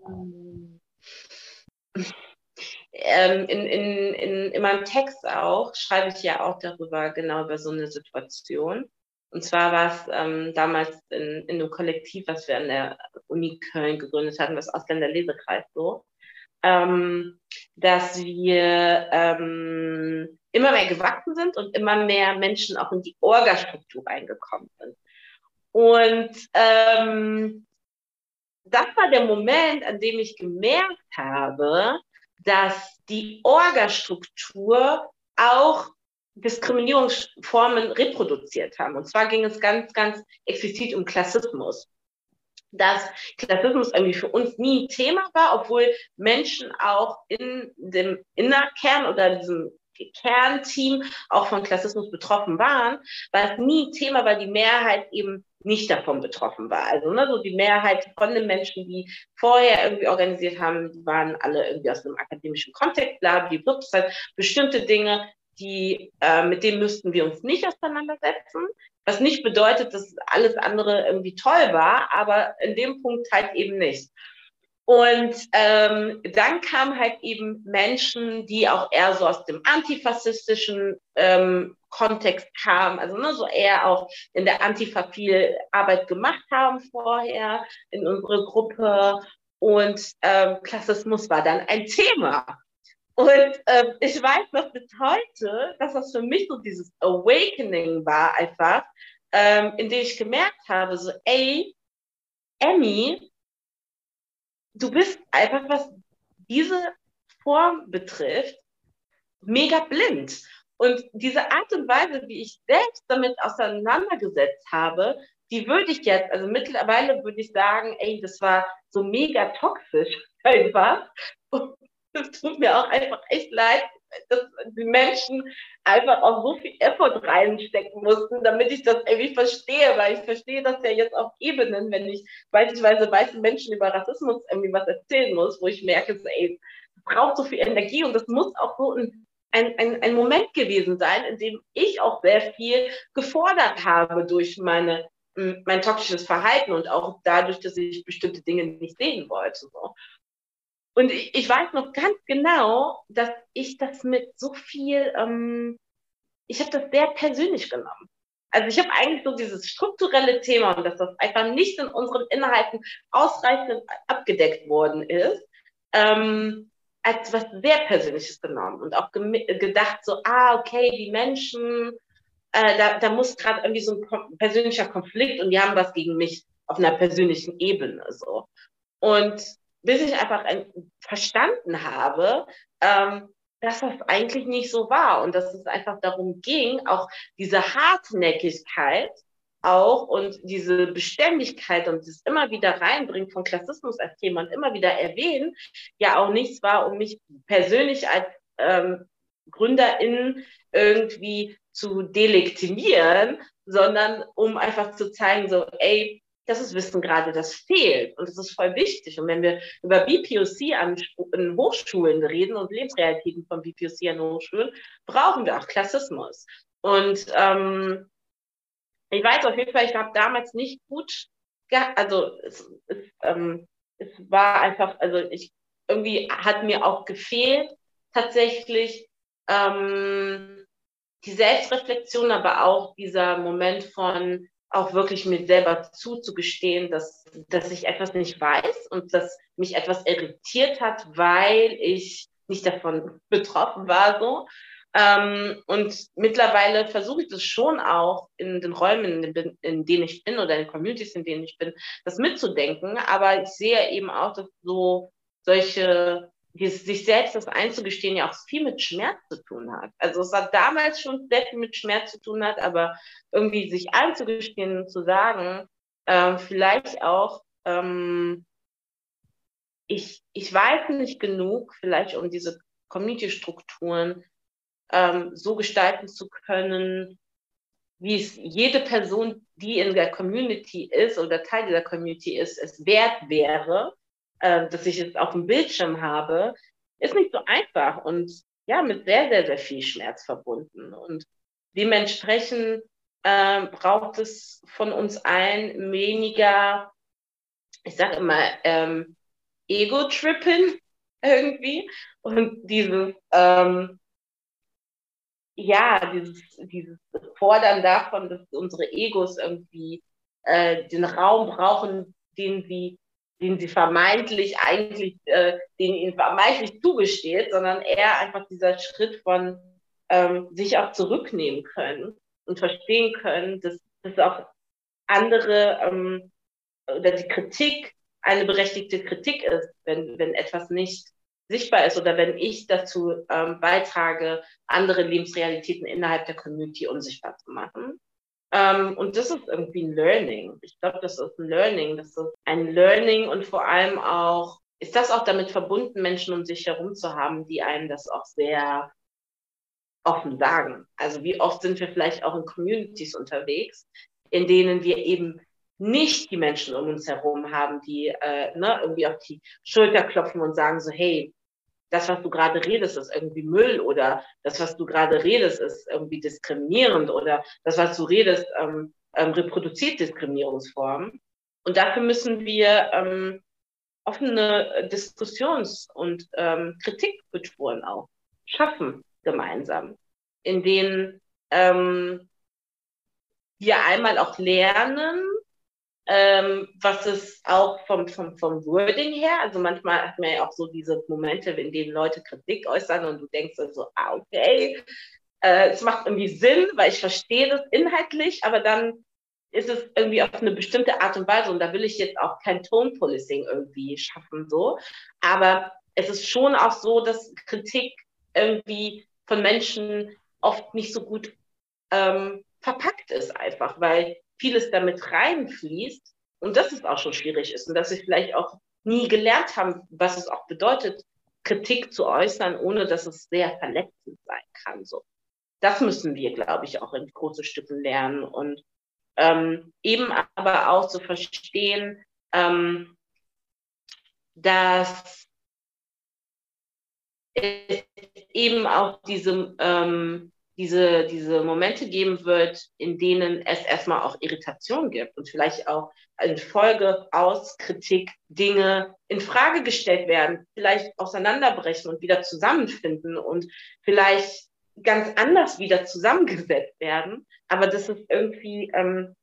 Ähm, in, in, in, in meinem Text auch schreibe ich ja auch darüber, genau über so eine Situation. Und zwar war es ähm, damals in, in einem Kollektiv, was wir an der Uni Köln gegründet hatten, das Ausländerlesekreis so, ähm, dass wir ähm, immer mehr gewachsen sind und immer mehr Menschen auch in die Orgastruktur reingekommen sind. Und ähm, das war der Moment, an dem ich gemerkt habe, dass die Orgastruktur auch Diskriminierungsformen reproduziert haben. Und zwar ging es ganz, ganz explizit um Klassismus. Dass Klassismus irgendwie für uns nie Thema war, obwohl Menschen auch in dem Innerkern oder diesem Kernteam auch von Klassismus betroffen waren, war es nie Thema, weil die Mehrheit eben nicht davon betroffen war. Also ne, so die Mehrheit von den Menschen, die vorher irgendwie organisiert haben, die waren alle irgendwie aus einem akademischen Kontext, bla, die heißt, bestimmte Dinge, die, äh, mit denen müssten wir uns nicht auseinandersetzen. Was nicht bedeutet, dass alles andere irgendwie toll war, aber in dem Punkt halt eben nicht. Und ähm, dann kamen halt eben Menschen, die auch eher so aus dem antifaschistischen ähm, Kontext kamen, also ne, so eher auch in der Antifa viel Arbeit gemacht haben vorher in unsere Gruppe. Und ähm, Klassismus war dann ein Thema. Und ähm, ich weiß noch bis heute, dass das für mich so dieses Awakening war, einfach, ähm, in dem ich gemerkt habe, so, ey, Emmy, du bist einfach, was diese Form betrifft, mega blind. Und diese Art und Weise, wie ich selbst damit auseinandergesetzt habe, die würde ich jetzt, also mittlerweile würde ich sagen, ey, das war so mega toxisch einfach. Es tut mir auch einfach echt leid, dass die Menschen einfach auch so viel Effort reinstecken mussten, damit ich das irgendwie verstehe, weil ich verstehe das ja jetzt auf Ebenen, wenn ich beispielsweise weißen Menschen über Rassismus irgendwie was erzählen muss, wo ich merke, ey, das braucht so viel Energie und das muss auch so ein, ein, ein, ein Moment gewesen sein, in dem ich auch sehr viel gefordert habe durch meine mein toxisches Verhalten und auch dadurch, dass ich bestimmte Dinge nicht sehen wollte. So. Und ich, ich weiß noch ganz genau, dass ich das mit so viel, ähm, ich habe das sehr persönlich genommen. Also ich habe eigentlich so dieses strukturelle Thema und dass das einfach nicht in unseren Inhalten ausreichend abgedeckt worden ist, ähm, als was sehr Persönliches genommen und auch gedacht so, ah, okay, die Menschen, äh, da, da muss gerade irgendwie so ein persönlicher Konflikt und die haben was gegen mich auf einer persönlichen Ebene so. Und bis ich einfach verstanden habe, ähm, dass das eigentlich nicht so war und dass es einfach darum ging, auch diese Hartnäckigkeit auch und diese Beständigkeit und das immer wieder reinbringen von Klassismus als Thema und immer wieder erwähnen, ja auch nichts war, um mich persönlich als ähm, GründerInnen irgendwie zu delegitimieren, sondern um einfach zu zeigen, so, ey, das ist Wissen gerade, das fehlt. Und das ist voll wichtig. Und wenn wir über BPOC an, an Hochschulen reden und Lebensrealitäten von BPOC an Hochschulen, brauchen wir auch Klassismus. Und ähm, ich weiß auf jeden Fall, ich habe damals nicht gut, also es, es, ähm, es war einfach, also ich irgendwie hat mir auch gefehlt, tatsächlich ähm, die Selbstreflexion, aber auch dieser Moment von auch wirklich mir selber zuzugestehen, dass, dass ich etwas nicht weiß und dass mich etwas irritiert hat, weil ich nicht davon betroffen war, so. Ähm, und mittlerweile versuche ich das schon auch in den Räumen, in, in, denen ich bin oder in den Communities, in denen ich bin, das mitzudenken. Aber ich sehe eben auch, dass so solche, sich selbst das einzugestehen, ja auch viel mit Schmerz zu tun hat. Also es hat damals schon sehr viel mit Schmerz zu tun hat, aber irgendwie sich einzugestehen und zu sagen, äh, vielleicht auch, ähm, ich, ich weiß nicht genug, vielleicht um diese Community-Strukturen ähm, so gestalten zu können, wie es jede Person, die in der Community ist oder Teil dieser Community ist, es wert wäre, äh, dass ich es auf dem Bildschirm habe, ist nicht so einfach und ja, mit sehr, sehr, sehr viel Schmerz verbunden. Und dementsprechend äh, braucht es von uns allen weniger, ich sage immer, ähm, Ego-Tripping irgendwie und dieses, ähm, ja, dieses, dieses Fordern davon, dass unsere Egos irgendwie äh, den Raum brauchen, den sie, den sie vermeintlich eigentlich, äh, den ihnen vermeintlich zugesteht, sondern eher einfach dieser Schritt von ähm, sich auch zurücknehmen können und verstehen können, dass, dass auch andere ähm, oder die Kritik eine berechtigte Kritik ist, wenn, wenn etwas nicht sichtbar ist oder wenn ich dazu ähm, beitrage, andere Lebensrealitäten innerhalb der Community unsichtbar zu machen. Ähm, und das ist irgendwie ein Learning. Ich glaube, das ist ein Learning. Das ist ein Learning und vor allem auch, ist das auch damit verbunden, Menschen um sich herum zu haben, die einem das auch sehr offen sagen. Also wie oft sind wir vielleicht auch in Communities unterwegs, in denen wir eben nicht die Menschen um uns herum haben, die äh, ne, irgendwie auf die Schulter klopfen und sagen so, hey, das, was du gerade redest, ist irgendwie Müll oder das, was du gerade redest, ist irgendwie diskriminierend oder das, was du redest, ähm, ähm, reproduziert Diskriminierungsformen. Und dafür müssen wir ähm, offene Diskussions- und ähm, Kritikkulturen auch schaffen gemeinsam, in denen ähm, wir einmal auch lernen, ähm, was ist auch vom, vom, vom Wording her, also manchmal hat man ja auch so diese Momente, in denen Leute Kritik äußern und du denkst dann so, ah, okay, äh, es macht irgendwie Sinn, weil ich verstehe das inhaltlich, aber dann ist es irgendwie auf eine bestimmte Art und Weise und da will ich jetzt auch kein Tone Policing irgendwie schaffen, so. Aber es ist schon auch so, dass Kritik irgendwie von Menschen oft nicht so gut ähm, verpackt ist einfach, weil vieles damit reinfließt und dass es auch schon schwierig ist und dass sie vielleicht auch nie gelernt haben, was es auch bedeutet, Kritik zu äußern, ohne dass es sehr verletzend sein kann. So. Das müssen wir, glaube ich, auch in großen Stücken lernen und ähm, eben aber auch zu verstehen, ähm, dass es eben auch diese ähm, diese, diese Momente geben wird, in denen es erstmal auch Irritation gibt und vielleicht auch in Folge aus Kritik Dinge in Frage gestellt werden, vielleicht auseinanderbrechen und wieder zusammenfinden und vielleicht ganz anders wieder zusammengesetzt werden, aber dass es irgendwie ähm,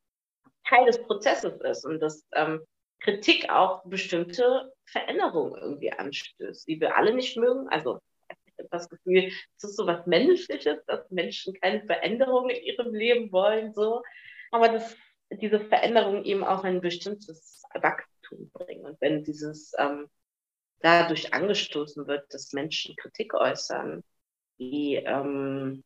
Teil des Prozesses ist und dass ähm, Kritik auch bestimmte Veränderungen irgendwie anstößt, die wir alle nicht mögen. Also das Gefühl, es ist so was Menschliches, dass Menschen keine Veränderung in ihrem Leben wollen, so. Aber dass diese Veränderung eben auch ein bestimmtes Wachstum bringen. Und wenn dieses ähm, dadurch angestoßen wird, dass Menschen Kritik äußern, die ähm,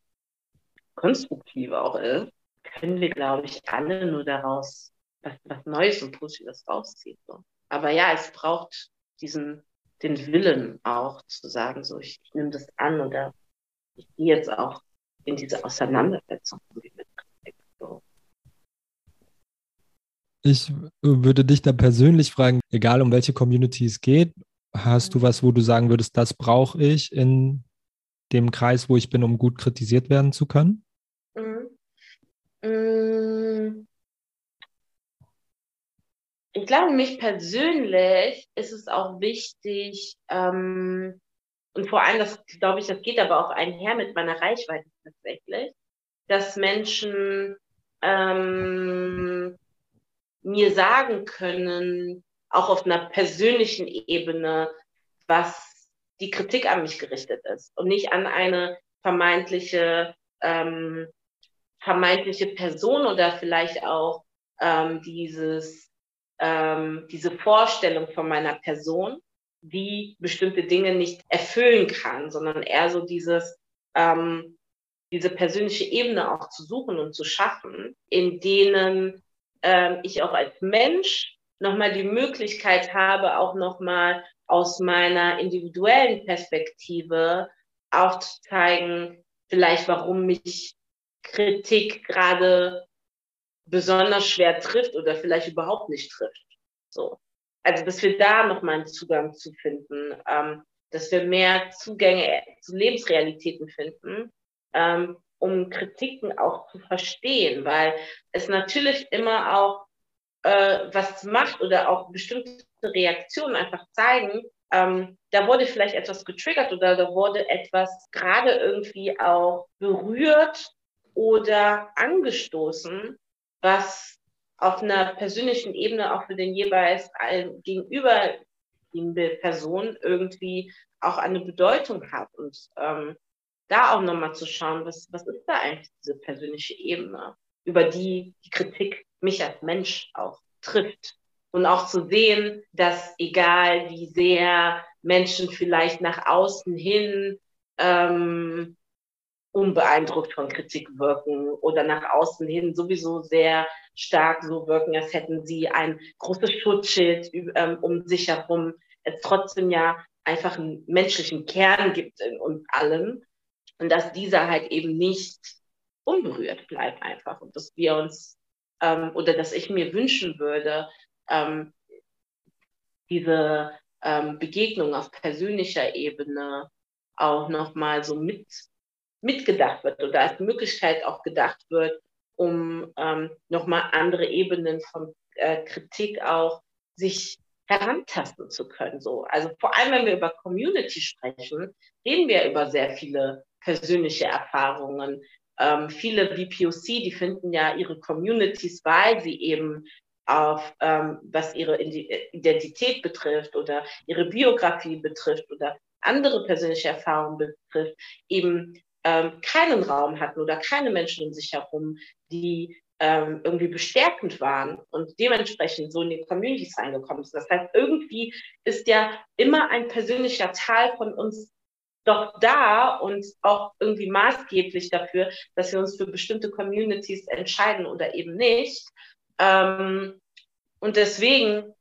konstruktiv auch ist, können wir, glaube ich, alle nur daraus was, was Neues und Positives rausziehen. So. Aber ja, es braucht diesen den Willen auch zu sagen, so ich, ich nehme das an oder ich gehe jetzt auch in diese Auseinandersetzung mit. Ich würde dich da persönlich fragen, egal um welche Community es geht, hast du was, wo du sagen würdest, das brauche ich in dem Kreis, wo ich bin, um gut kritisiert werden zu können? Mhm. Mm. Ich glaube, mich persönlich ist es auch wichtig, ähm, und vor allem, das glaube ich, das geht aber auch einher mit meiner Reichweite tatsächlich, dass Menschen ähm, mir sagen können, auch auf einer persönlichen Ebene, was die Kritik an mich gerichtet ist und nicht an eine vermeintliche ähm, vermeintliche Person oder vielleicht auch ähm, dieses ähm, diese Vorstellung von meiner Person, die bestimmte Dinge nicht erfüllen kann, sondern eher so dieses, ähm, diese persönliche Ebene auch zu suchen und zu schaffen, in denen ähm, ich auch als Mensch nochmal die Möglichkeit habe, auch nochmal aus meiner individuellen Perspektive aufzuzeigen, vielleicht warum mich Kritik gerade besonders schwer trifft oder vielleicht überhaupt nicht trifft. So. Also, dass wir da nochmal einen Zugang zu finden, ähm, dass wir mehr Zugänge zu Lebensrealitäten finden, ähm, um Kritiken auch zu verstehen, weil es natürlich immer auch äh, was macht oder auch bestimmte Reaktionen einfach zeigen, ähm, da wurde vielleicht etwas getriggert oder da wurde etwas gerade irgendwie auch berührt oder angestoßen, was auf einer persönlichen Ebene auch für den jeweils gegenüber die Person irgendwie auch eine Bedeutung hat. Und ähm, da auch nochmal zu schauen, was, was ist da eigentlich diese persönliche Ebene, über die die Kritik mich als Mensch auch trifft. Und auch zu sehen, dass egal wie sehr Menschen vielleicht nach außen hin ähm, unbeeindruckt von Kritik wirken oder nach außen hin sowieso sehr stark so wirken, als hätten sie ein großes Schutzschild ähm, um sich herum, es trotzdem ja einfach einen menschlichen Kern gibt in uns allen und dass dieser halt eben nicht unberührt bleibt einfach und dass wir uns ähm, oder dass ich mir wünschen würde, ähm, diese ähm, Begegnung auf persönlicher Ebene auch nochmal so mit mitgedacht wird oder als Möglichkeit auch gedacht wird, um ähm, nochmal andere Ebenen von äh, Kritik auch sich herantasten zu können. So. Also vor allem, wenn wir über Community sprechen, reden wir über sehr viele persönliche Erfahrungen. Ähm, viele BPOC, die finden ja ihre Communities, weil sie eben auf, ähm, was ihre Identität betrifft oder ihre Biografie betrifft oder andere persönliche Erfahrungen betrifft, eben ähm, keinen Raum hatten oder keine Menschen um sich herum, die ähm, irgendwie bestärkend waren und dementsprechend so in die Communities reingekommen sind. Das heißt, irgendwie ist ja immer ein persönlicher Teil von uns doch da und auch irgendwie maßgeblich dafür, dass wir uns für bestimmte Communities entscheiden oder eben nicht. Ähm, und deswegen,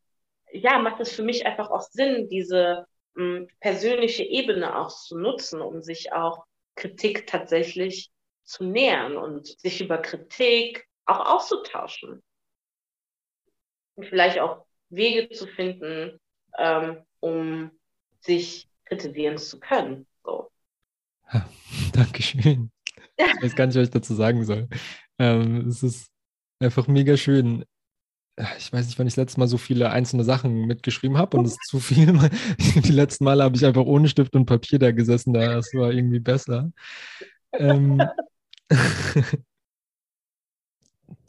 ja, macht es für mich einfach auch Sinn, diese hm, persönliche Ebene auch zu nutzen, um sich auch Kritik tatsächlich zu nähern und sich über Kritik auch auszutauschen. Und vielleicht auch Wege zu finden, ähm, um sich kritisieren zu können. So. Ja, Dankeschön. Ich weiß gar nicht, was ich dazu sagen soll. Ähm, es ist einfach mega schön. Ich weiß nicht, wann ich das letzte Mal so viele einzelne Sachen mitgeschrieben habe und es ist zu viel. Die letzten Male habe ich einfach ohne Stift und Papier da gesessen, das war irgendwie besser. Ähm,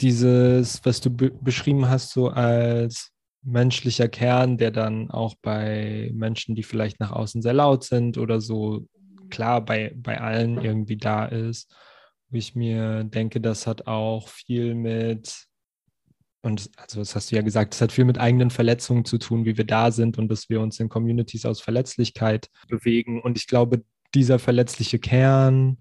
dieses, was du be beschrieben hast, so als menschlicher Kern, der dann auch bei Menschen, die vielleicht nach außen sehr laut sind oder so, klar bei, bei allen irgendwie da ist. Wo ich mir denke, das hat auch viel mit, und also das hast du ja gesagt, das hat viel mit eigenen Verletzungen zu tun, wie wir da sind und dass wir uns in Communities aus Verletzlichkeit bewegen. Und ich glaube, dieser verletzliche Kern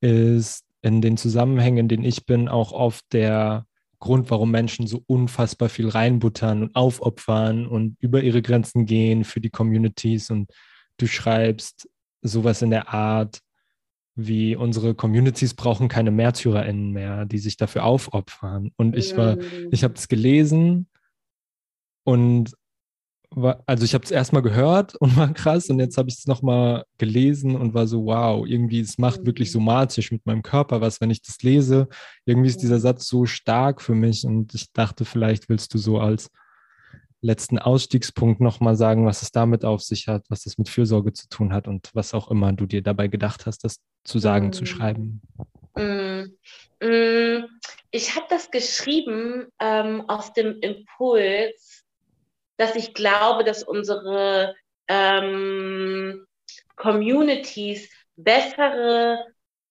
ist in den Zusammenhängen, in denen ich bin, auch oft der Grund, warum Menschen so unfassbar viel reinbuttern und aufopfern und über ihre Grenzen gehen für die Communities. Und du schreibst sowas in der Art, wie unsere Communities brauchen keine MärtyrerInnen mehr, die sich dafür aufopfern. Und ich war, mm. ich habe es gelesen und war, also ich habe es erstmal gehört und war krass und jetzt habe ich es nochmal gelesen und war so, wow, irgendwie, es macht wirklich mhm. somatisch mit meinem Körper was, wenn ich das lese. Irgendwie ist dieser Satz so stark für mich und ich dachte, vielleicht willst du so als letzten Ausstiegspunkt nochmal sagen, was es damit auf sich hat, was es mit Fürsorge zu tun hat und was auch immer du dir dabei gedacht hast, das zu sagen, mm. zu schreiben? Mm. Mm. Ich habe das geschrieben ähm, aus dem Impuls, dass ich glaube, dass unsere ähm, Communities bessere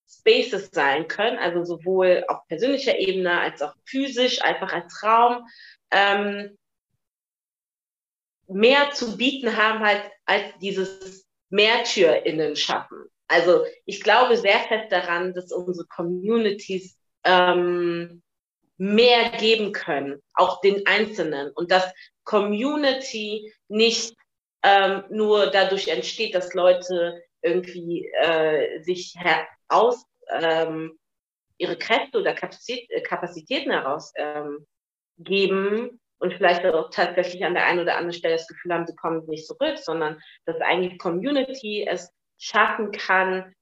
Spaces sein können, also sowohl auf persönlicher Ebene als auch physisch, einfach als Raum, ähm, mehr zu bieten haben halt als dieses MärtyrInnen schaffen. Also ich glaube sehr fest daran, dass unsere Communities ähm, mehr geben können, auch den Einzelnen. Und dass Community nicht ähm, nur dadurch entsteht, dass Leute irgendwie äh, sich aus ähm, ihre Kräfte oder Kapazitä Kapazitäten herausgeben ähm, und vielleicht auch tatsächlich an der einen oder anderen Stelle das Gefühl haben, sie kommen nicht zurück, sondern dass eigentlich Community es schaffen kann,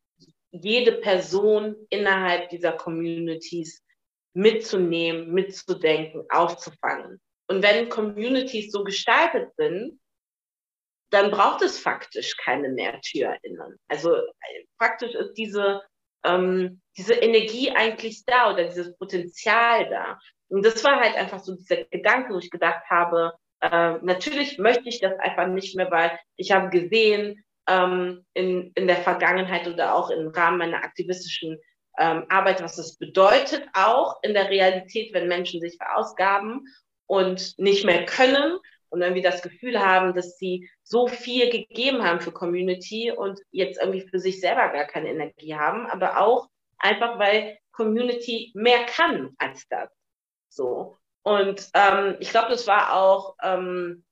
jede Person innerhalb dieser Communities mitzunehmen, mitzudenken, aufzufangen. Und wenn Communities so gestaltet sind, dann braucht es faktisch keine MärtyrInnen. Also praktisch ist diese, ähm, diese Energie eigentlich da oder dieses Potenzial da. Und das war halt einfach so dieser Gedanke, wo ich gedacht habe, äh, natürlich möchte ich das einfach nicht mehr, weil ich habe gesehen ähm, in, in der Vergangenheit oder auch im Rahmen meiner aktivistischen ähm, Arbeit, was das bedeutet, auch in der Realität, wenn Menschen sich verausgaben und nicht mehr können und irgendwie das Gefühl haben, dass sie so viel gegeben haben für Community und jetzt irgendwie für sich selber gar keine Energie haben, aber auch einfach, weil Community mehr kann als das. So. Und ähm, ich glaube, das war auch, ähm,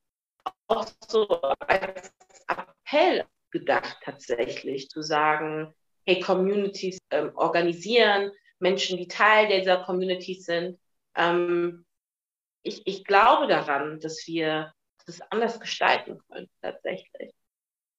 auch so als Appell gedacht tatsächlich, zu sagen, hey, Communities ähm, organisieren, Menschen, die Teil dieser Communities sind. Ähm, ich, ich glaube daran, dass wir das anders gestalten können, tatsächlich.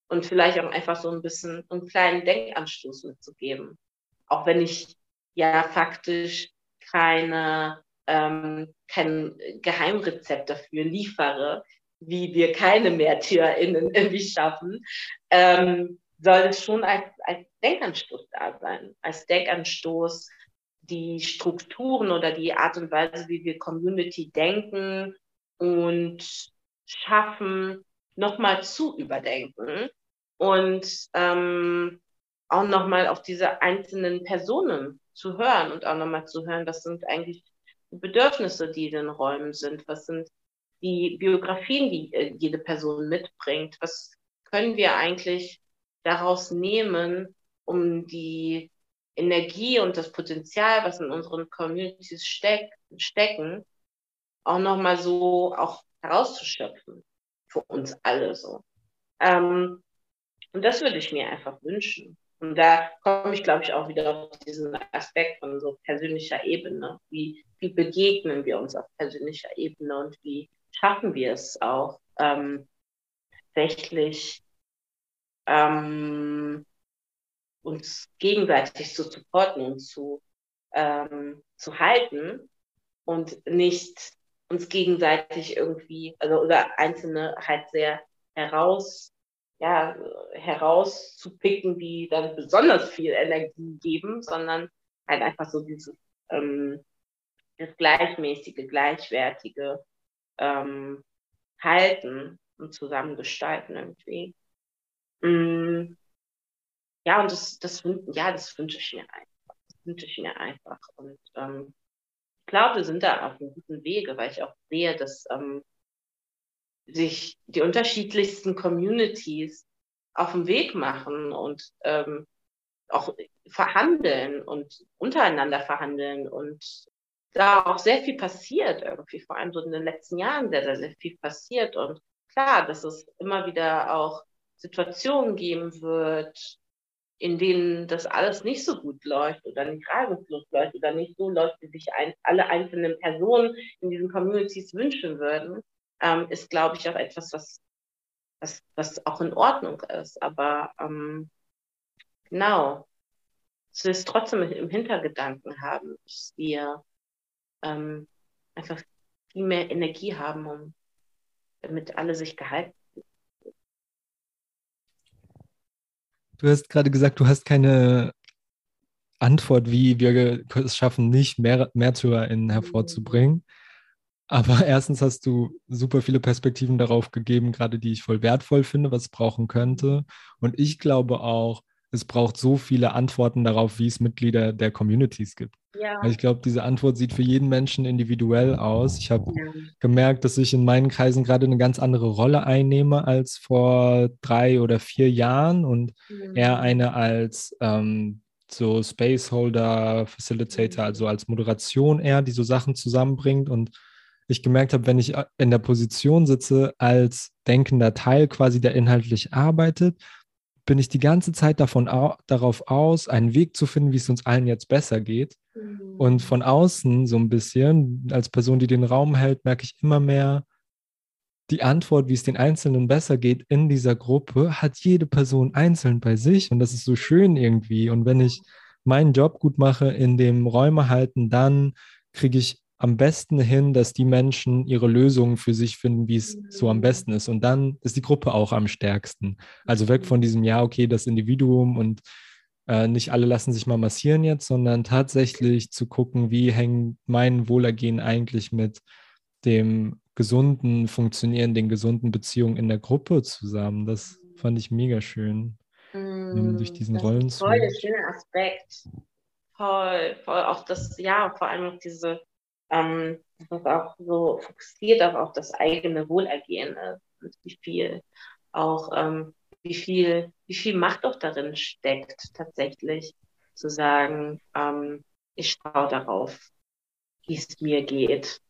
Und vielleicht auch einfach so ein bisschen einen kleinen Denkanstoß mitzugeben. Auch wenn ich ja faktisch keine, ähm, kein Geheimrezept dafür liefere, wie wir keine MärtyrerInnen irgendwie schaffen, ähm, soll es schon als, als Denkanstoß da sein. Als Denkanstoß, die Strukturen oder die Art und Weise, wie wir Community denken und schaffen, nochmal zu überdenken und ähm, auch nochmal auf diese einzelnen Personen zu hören und auch nochmal zu hören, was sind eigentlich Bedürfnisse, die in den Räumen sind, was sind die Biografien, die äh, jede Person mitbringt, was können wir eigentlich daraus nehmen, um die Energie und das Potenzial, was in unseren Communities steck, stecken, auch nochmal so auch herauszuschöpfen. Für uns alle so. Ähm, und das würde ich mir einfach wünschen. Und da komme ich, glaube ich, auch wieder auf diesen Aspekt von so persönlicher Ebene. Wie, wie begegnen wir uns auf persönlicher Ebene und wie schaffen wir es auch, ähm, tatsächlich ähm, uns gegenseitig zu supporten und zu, ähm, zu halten und nicht uns gegenseitig irgendwie, also oder Einzelne halt sehr heraus, ja, herauszupicken, die dann besonders viel Energie geben, sondern halt einfach so dieses ähm, das gleichmäßige, gleichwertige ähm, halten und zusammen gestalten irgendwie. Mm, ja, und das, das, ja, das wünsche ich mir einfach. Das wünsche ich mir einfach. Und ähm, ich glaube, wir sind da auf einem guten Wege, weil ich auch sehe, dass ähm, sich die unterschiedlichsten Communities auf den Weg machen und ähm, auch verhandeln und untereinander verhandeln und da auch sehr viel passiert irgendwie, vor allem so in den letzten Jahren sehr, sehr, sehr viel passiert. Und klar, dass es immer wieder auch Situationen geben wird, in denen das alles nicht so gut läuft oder nicht reibungslos läuft oder nicht so läuft, wie sich ein, alle einzelnen Personen in diesen Communities wünschen würden, ähm, ist, glaube ich, auch etwas, was, was, was auch in Ordnung ist. Aber ähm, genau, dass wir es trotzdem im Hintergedanken haben, dass wir ähm, einfach viel mehr Energie haben, um damit alle sich gehalten Du hast gerade gesagt, du hast keine Antwort, wie wir es schaffen, nicht mehr MärtyrerInnen hervorzubringen. Aber erstens hast du super viele Perspektiven darauf gegeben, gerade die ich voll wertvoll finde, was es brauchen könnte. Und ich glaube auch, es braucht so viele Antworten darauf, wie es Mitglieder der Communities gibt. Ja. ich glaube, diese Antwort sieht für jeden Menschen individuell aus. Ich habe ja. gemerkt, dass ich in meinen Kreisen gerade eine ganz andere Rolle einnehme als vor drei oder vier Jahren und mhm. eher eine als ähm, so Spaceholder, Facilitator, also als Moderation eher, die so Sachen zusammenbringt und ich gemerkt habe, wenn ich äh, in der Position sitze als denkender Teil quasi, der inhaltlich arbeitet, bin ich die ganze Zeit davon au darauf aus, einen Weg zu finden, wie es uns allen jetzt besser geht. Mhm. Und von außen so ein bisschen, als Person, die den Raum hält, merke ich immer mehr, die Antwort, wie es den Einzelnen besser geht in dieser Gruppe, hat jede Person einzeln bei sich. Und das ist so schön irgendwie. Und wenn ich meinen Job gut mache in dem Räume halten, dann kriege ich am besten hin, dass die Menschen ihre Lösungen für sich finden, wie es so am besten ist. Und dann ist die Gruppe auch am stärksten. Also weg von diesem, ja, okay, das Individuum und äh, nicht alle lassen sich mal massieren jetzt, sondern tatsächlich zu gucken, wie hängt mein Wohlergehen eigentlich mit dem gesunden Funktionieren, den gesunden Beziehungen in der Gruppe zusammen. Das fand ich mega schön. Mm, durch diesen Rollen Voll der schöne Aspekt. Voll, voll. Auch das, ja, vor allem auch diese ähm, es auch so fokussiert auf, auf das eigene Wohlergehen ist und wie viel auch, ähm, wie viel, wie viel Macht auch darin steckt, tatsächlich zu sagen, ähm, ich schaue darauf, wie es mir geht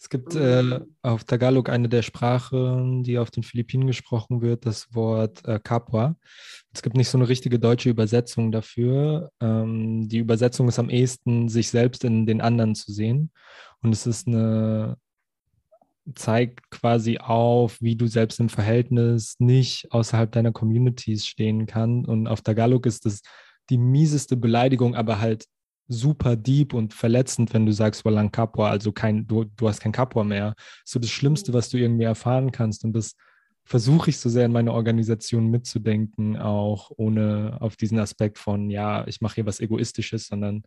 es gibt äh, auf Tagalog eine der Sprachen, die auf den Philippinen gesprochen wird, das Wort äh, Capua. Es gibt nicht so eine richtige deutsche Übersetzung dafür. Ähm, die Übersetzung ist am ehesten, sich selbst in den anderen zu sehen. Und es ist eine, zeigt quasi auf, wie du selbst im Verhältnis nicht außerhalb deiner Communities stehen kann. Und auf Tagalog ist es die mieseste Beleidigung, aber halt super deep und verletzend, wenn du sagst, Walang Kapwa, also kein, du, du hast kein Kapwa mehr. So das Schlimmste, was du irgendwie erfahren kannst. Und das versuche ich so sehr in meine Organisation mitzudenken, auch ohne auf diesen Aspekt von, ja, ich mache hier was Egoistisches, sondern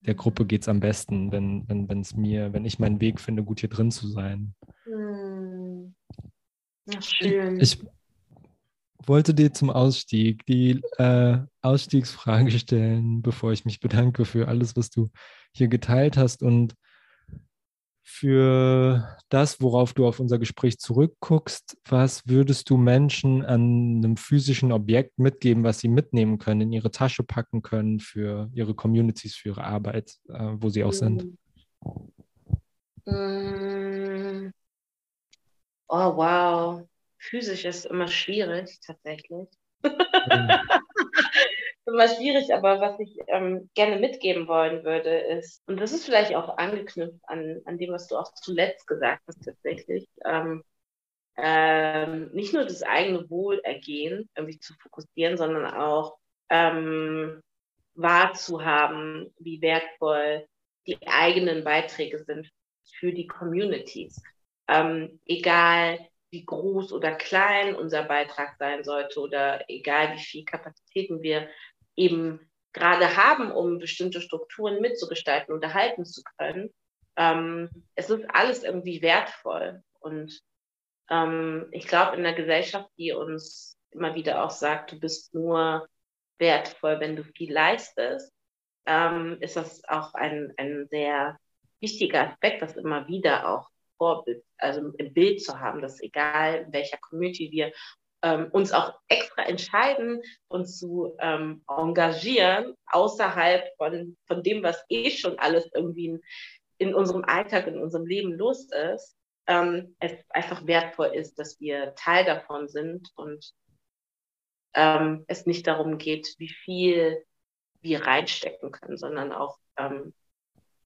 der Gruppe geht es am besten, wenn, wenn es mir, wenn ich meinen Weg finde, gut hier drin zu sein. Hm. Ach, schön. Ich, wollte dir zum Ausstieg die äh, Ausstiegsfrage stellen, bevor ich mich bedanke für alles, was du hier geteilt hast und für das, worauf du auf unser Gespräch zurückguckst. Was würdest du Menschen an einem physischen Objekt mitgeben, was sie mitnehmen können, in ihre Tasche packen können für ihre Communities, für ihre Arbeit, äh, wo sie auch sind? Mm. Oh, wow physisch ist immer schwierig, tatsächlich. Mhm. immer schwierig, aber was ich ähm, gerne mitgeben wollen würde, ist, und das ist vielleicht auch angeknüpft an, an dem, was du auch zuletzt gesagt hast, tatsächlich, ähm, ähm, nicht nur das eigene Wohlergehen irgendwie zu fokussieren, sondern auch ähm, wahrzuhaben, wie wertvoll die eigenen Beiträge sind für die Communities. Ähm, egal wie groß oder klein unser Beitrag sein sollte oder egal wie viel Kapazitäten wir eben gerade haben, um bestimmte Strukturen mitzugestalten und erhalten zu können. Ähm, es ist alles irgendwie wertvoll. Und ähm, ich glaube, in einer Gesellschaft, die uns immer wieder auch sagt, du bist nur wertvoll, wenn du viel leistest, ähm, ist das auch ein, ein sehr wichtiger Aspekt, das immer wieder auch Vorbild, also im Bild zu haben, dass egal in welcher Community wir ähm, uns auch extra entscheiden, uns zu ähm, engagieren, außerhalb von, von dem, was eh schon alles irgendwie in, in unserem Alltag, in unserem Leben los ist, ähm, es einfach wertvoll ist, dass wir Teil davon sind und ähm, es nicht darum geht, wie viel wir reinstecken können, sondern auch ähm,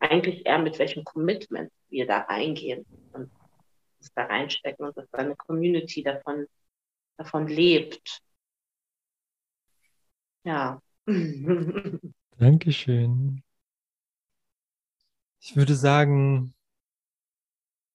eigentlich eher mit welchem Commitment wir da reingehen und es da reinstecken und dass eine Community davon, davon lebt. Ja. Dankeschön. Ich würde sagen,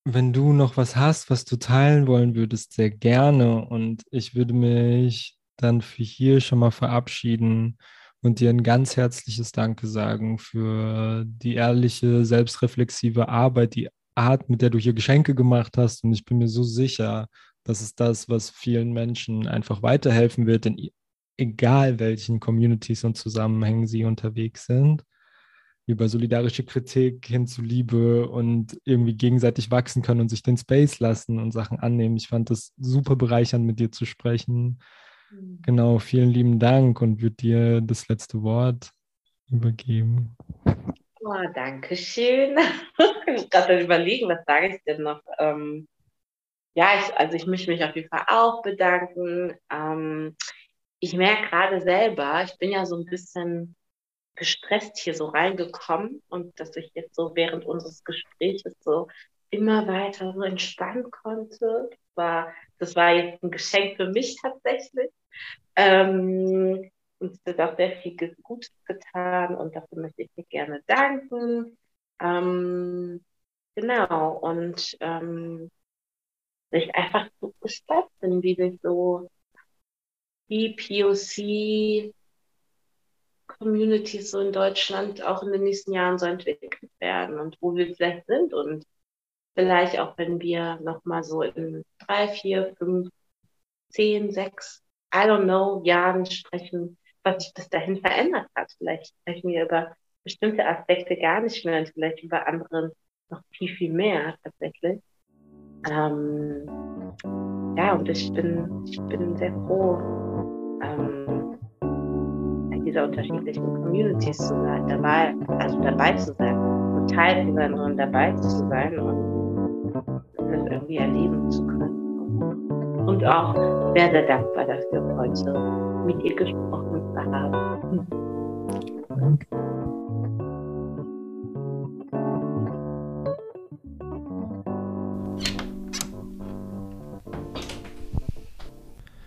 wenn du noch was hast, was du teilen wollen würdest, sehr gerne. Und ich würde mich dann für hier schon mal verabschieden und dir ein ganz herzliches Danke sagen für die ehrliche, selbstreflexive Arbeit, die Art, mit der du hier Geschenke gemacht hast. Und ich bin mir so sicher, das ist das, was vielen Menschen einfach weiterhelfen wird, in egal welchen Communities und Zusammenhängen sie unterwegs sind über solidarische Kritik hin zu Liebe und irgendwie gegenseitig wachsen können und sich den Space lassen und Sachen annehmen. Ich fand das super bereichernd, mit dir zu sprechen. Genau, vielen lieben Dank und würde dir das letzte Wort übergeben. Oh, danke schön. ich gerade überlegen, was sage ich denn noch? Ähm, ja, ich, also ich möchte mich auf jeden Fall auch bedanken. Ähm, ich merke gerade selber, ich bin ja so ein bisschen gestresst hier so reingekommen und dass ich jetzt so während unseres Gesprächs so immer weiter so entspannen konnte. War, das war jetzt ein Geschenk für mich tatsächlich. Ähm, und es hat auch sehr viel Gutes getan und dafür möchte ich dir gerne danken. Ähm, genau, und ähm, ich einfach so gespannt bin, wie sich so die POC Communities so in Deutschland auch in den nächsten Jahren so entwickelt werden und wo wir vielleicht sind und vielleicht auch, wenn wir nochmal so in drei, vier, fünf, zehn, sechs, I don't know, Jahren sprechen, was sich bis dahin verändert hat. Vielleicht sprechen wir über bestimmte Aspekte gar nicht mehr und vielleicht über andere noch viel, viel mehr tatsächlich. Ähm, ja, und ich bin, ich bin sehr froh, ähm, dieser unterschiedlichen Communities zu sein, dabei, also dabei zu sein und Teil dieser und dabei zu sein und das irgendwie erleben zu können. Und auch sehr, sehr dankbar dafür, heute mit ihr gesprochen haben. Danke.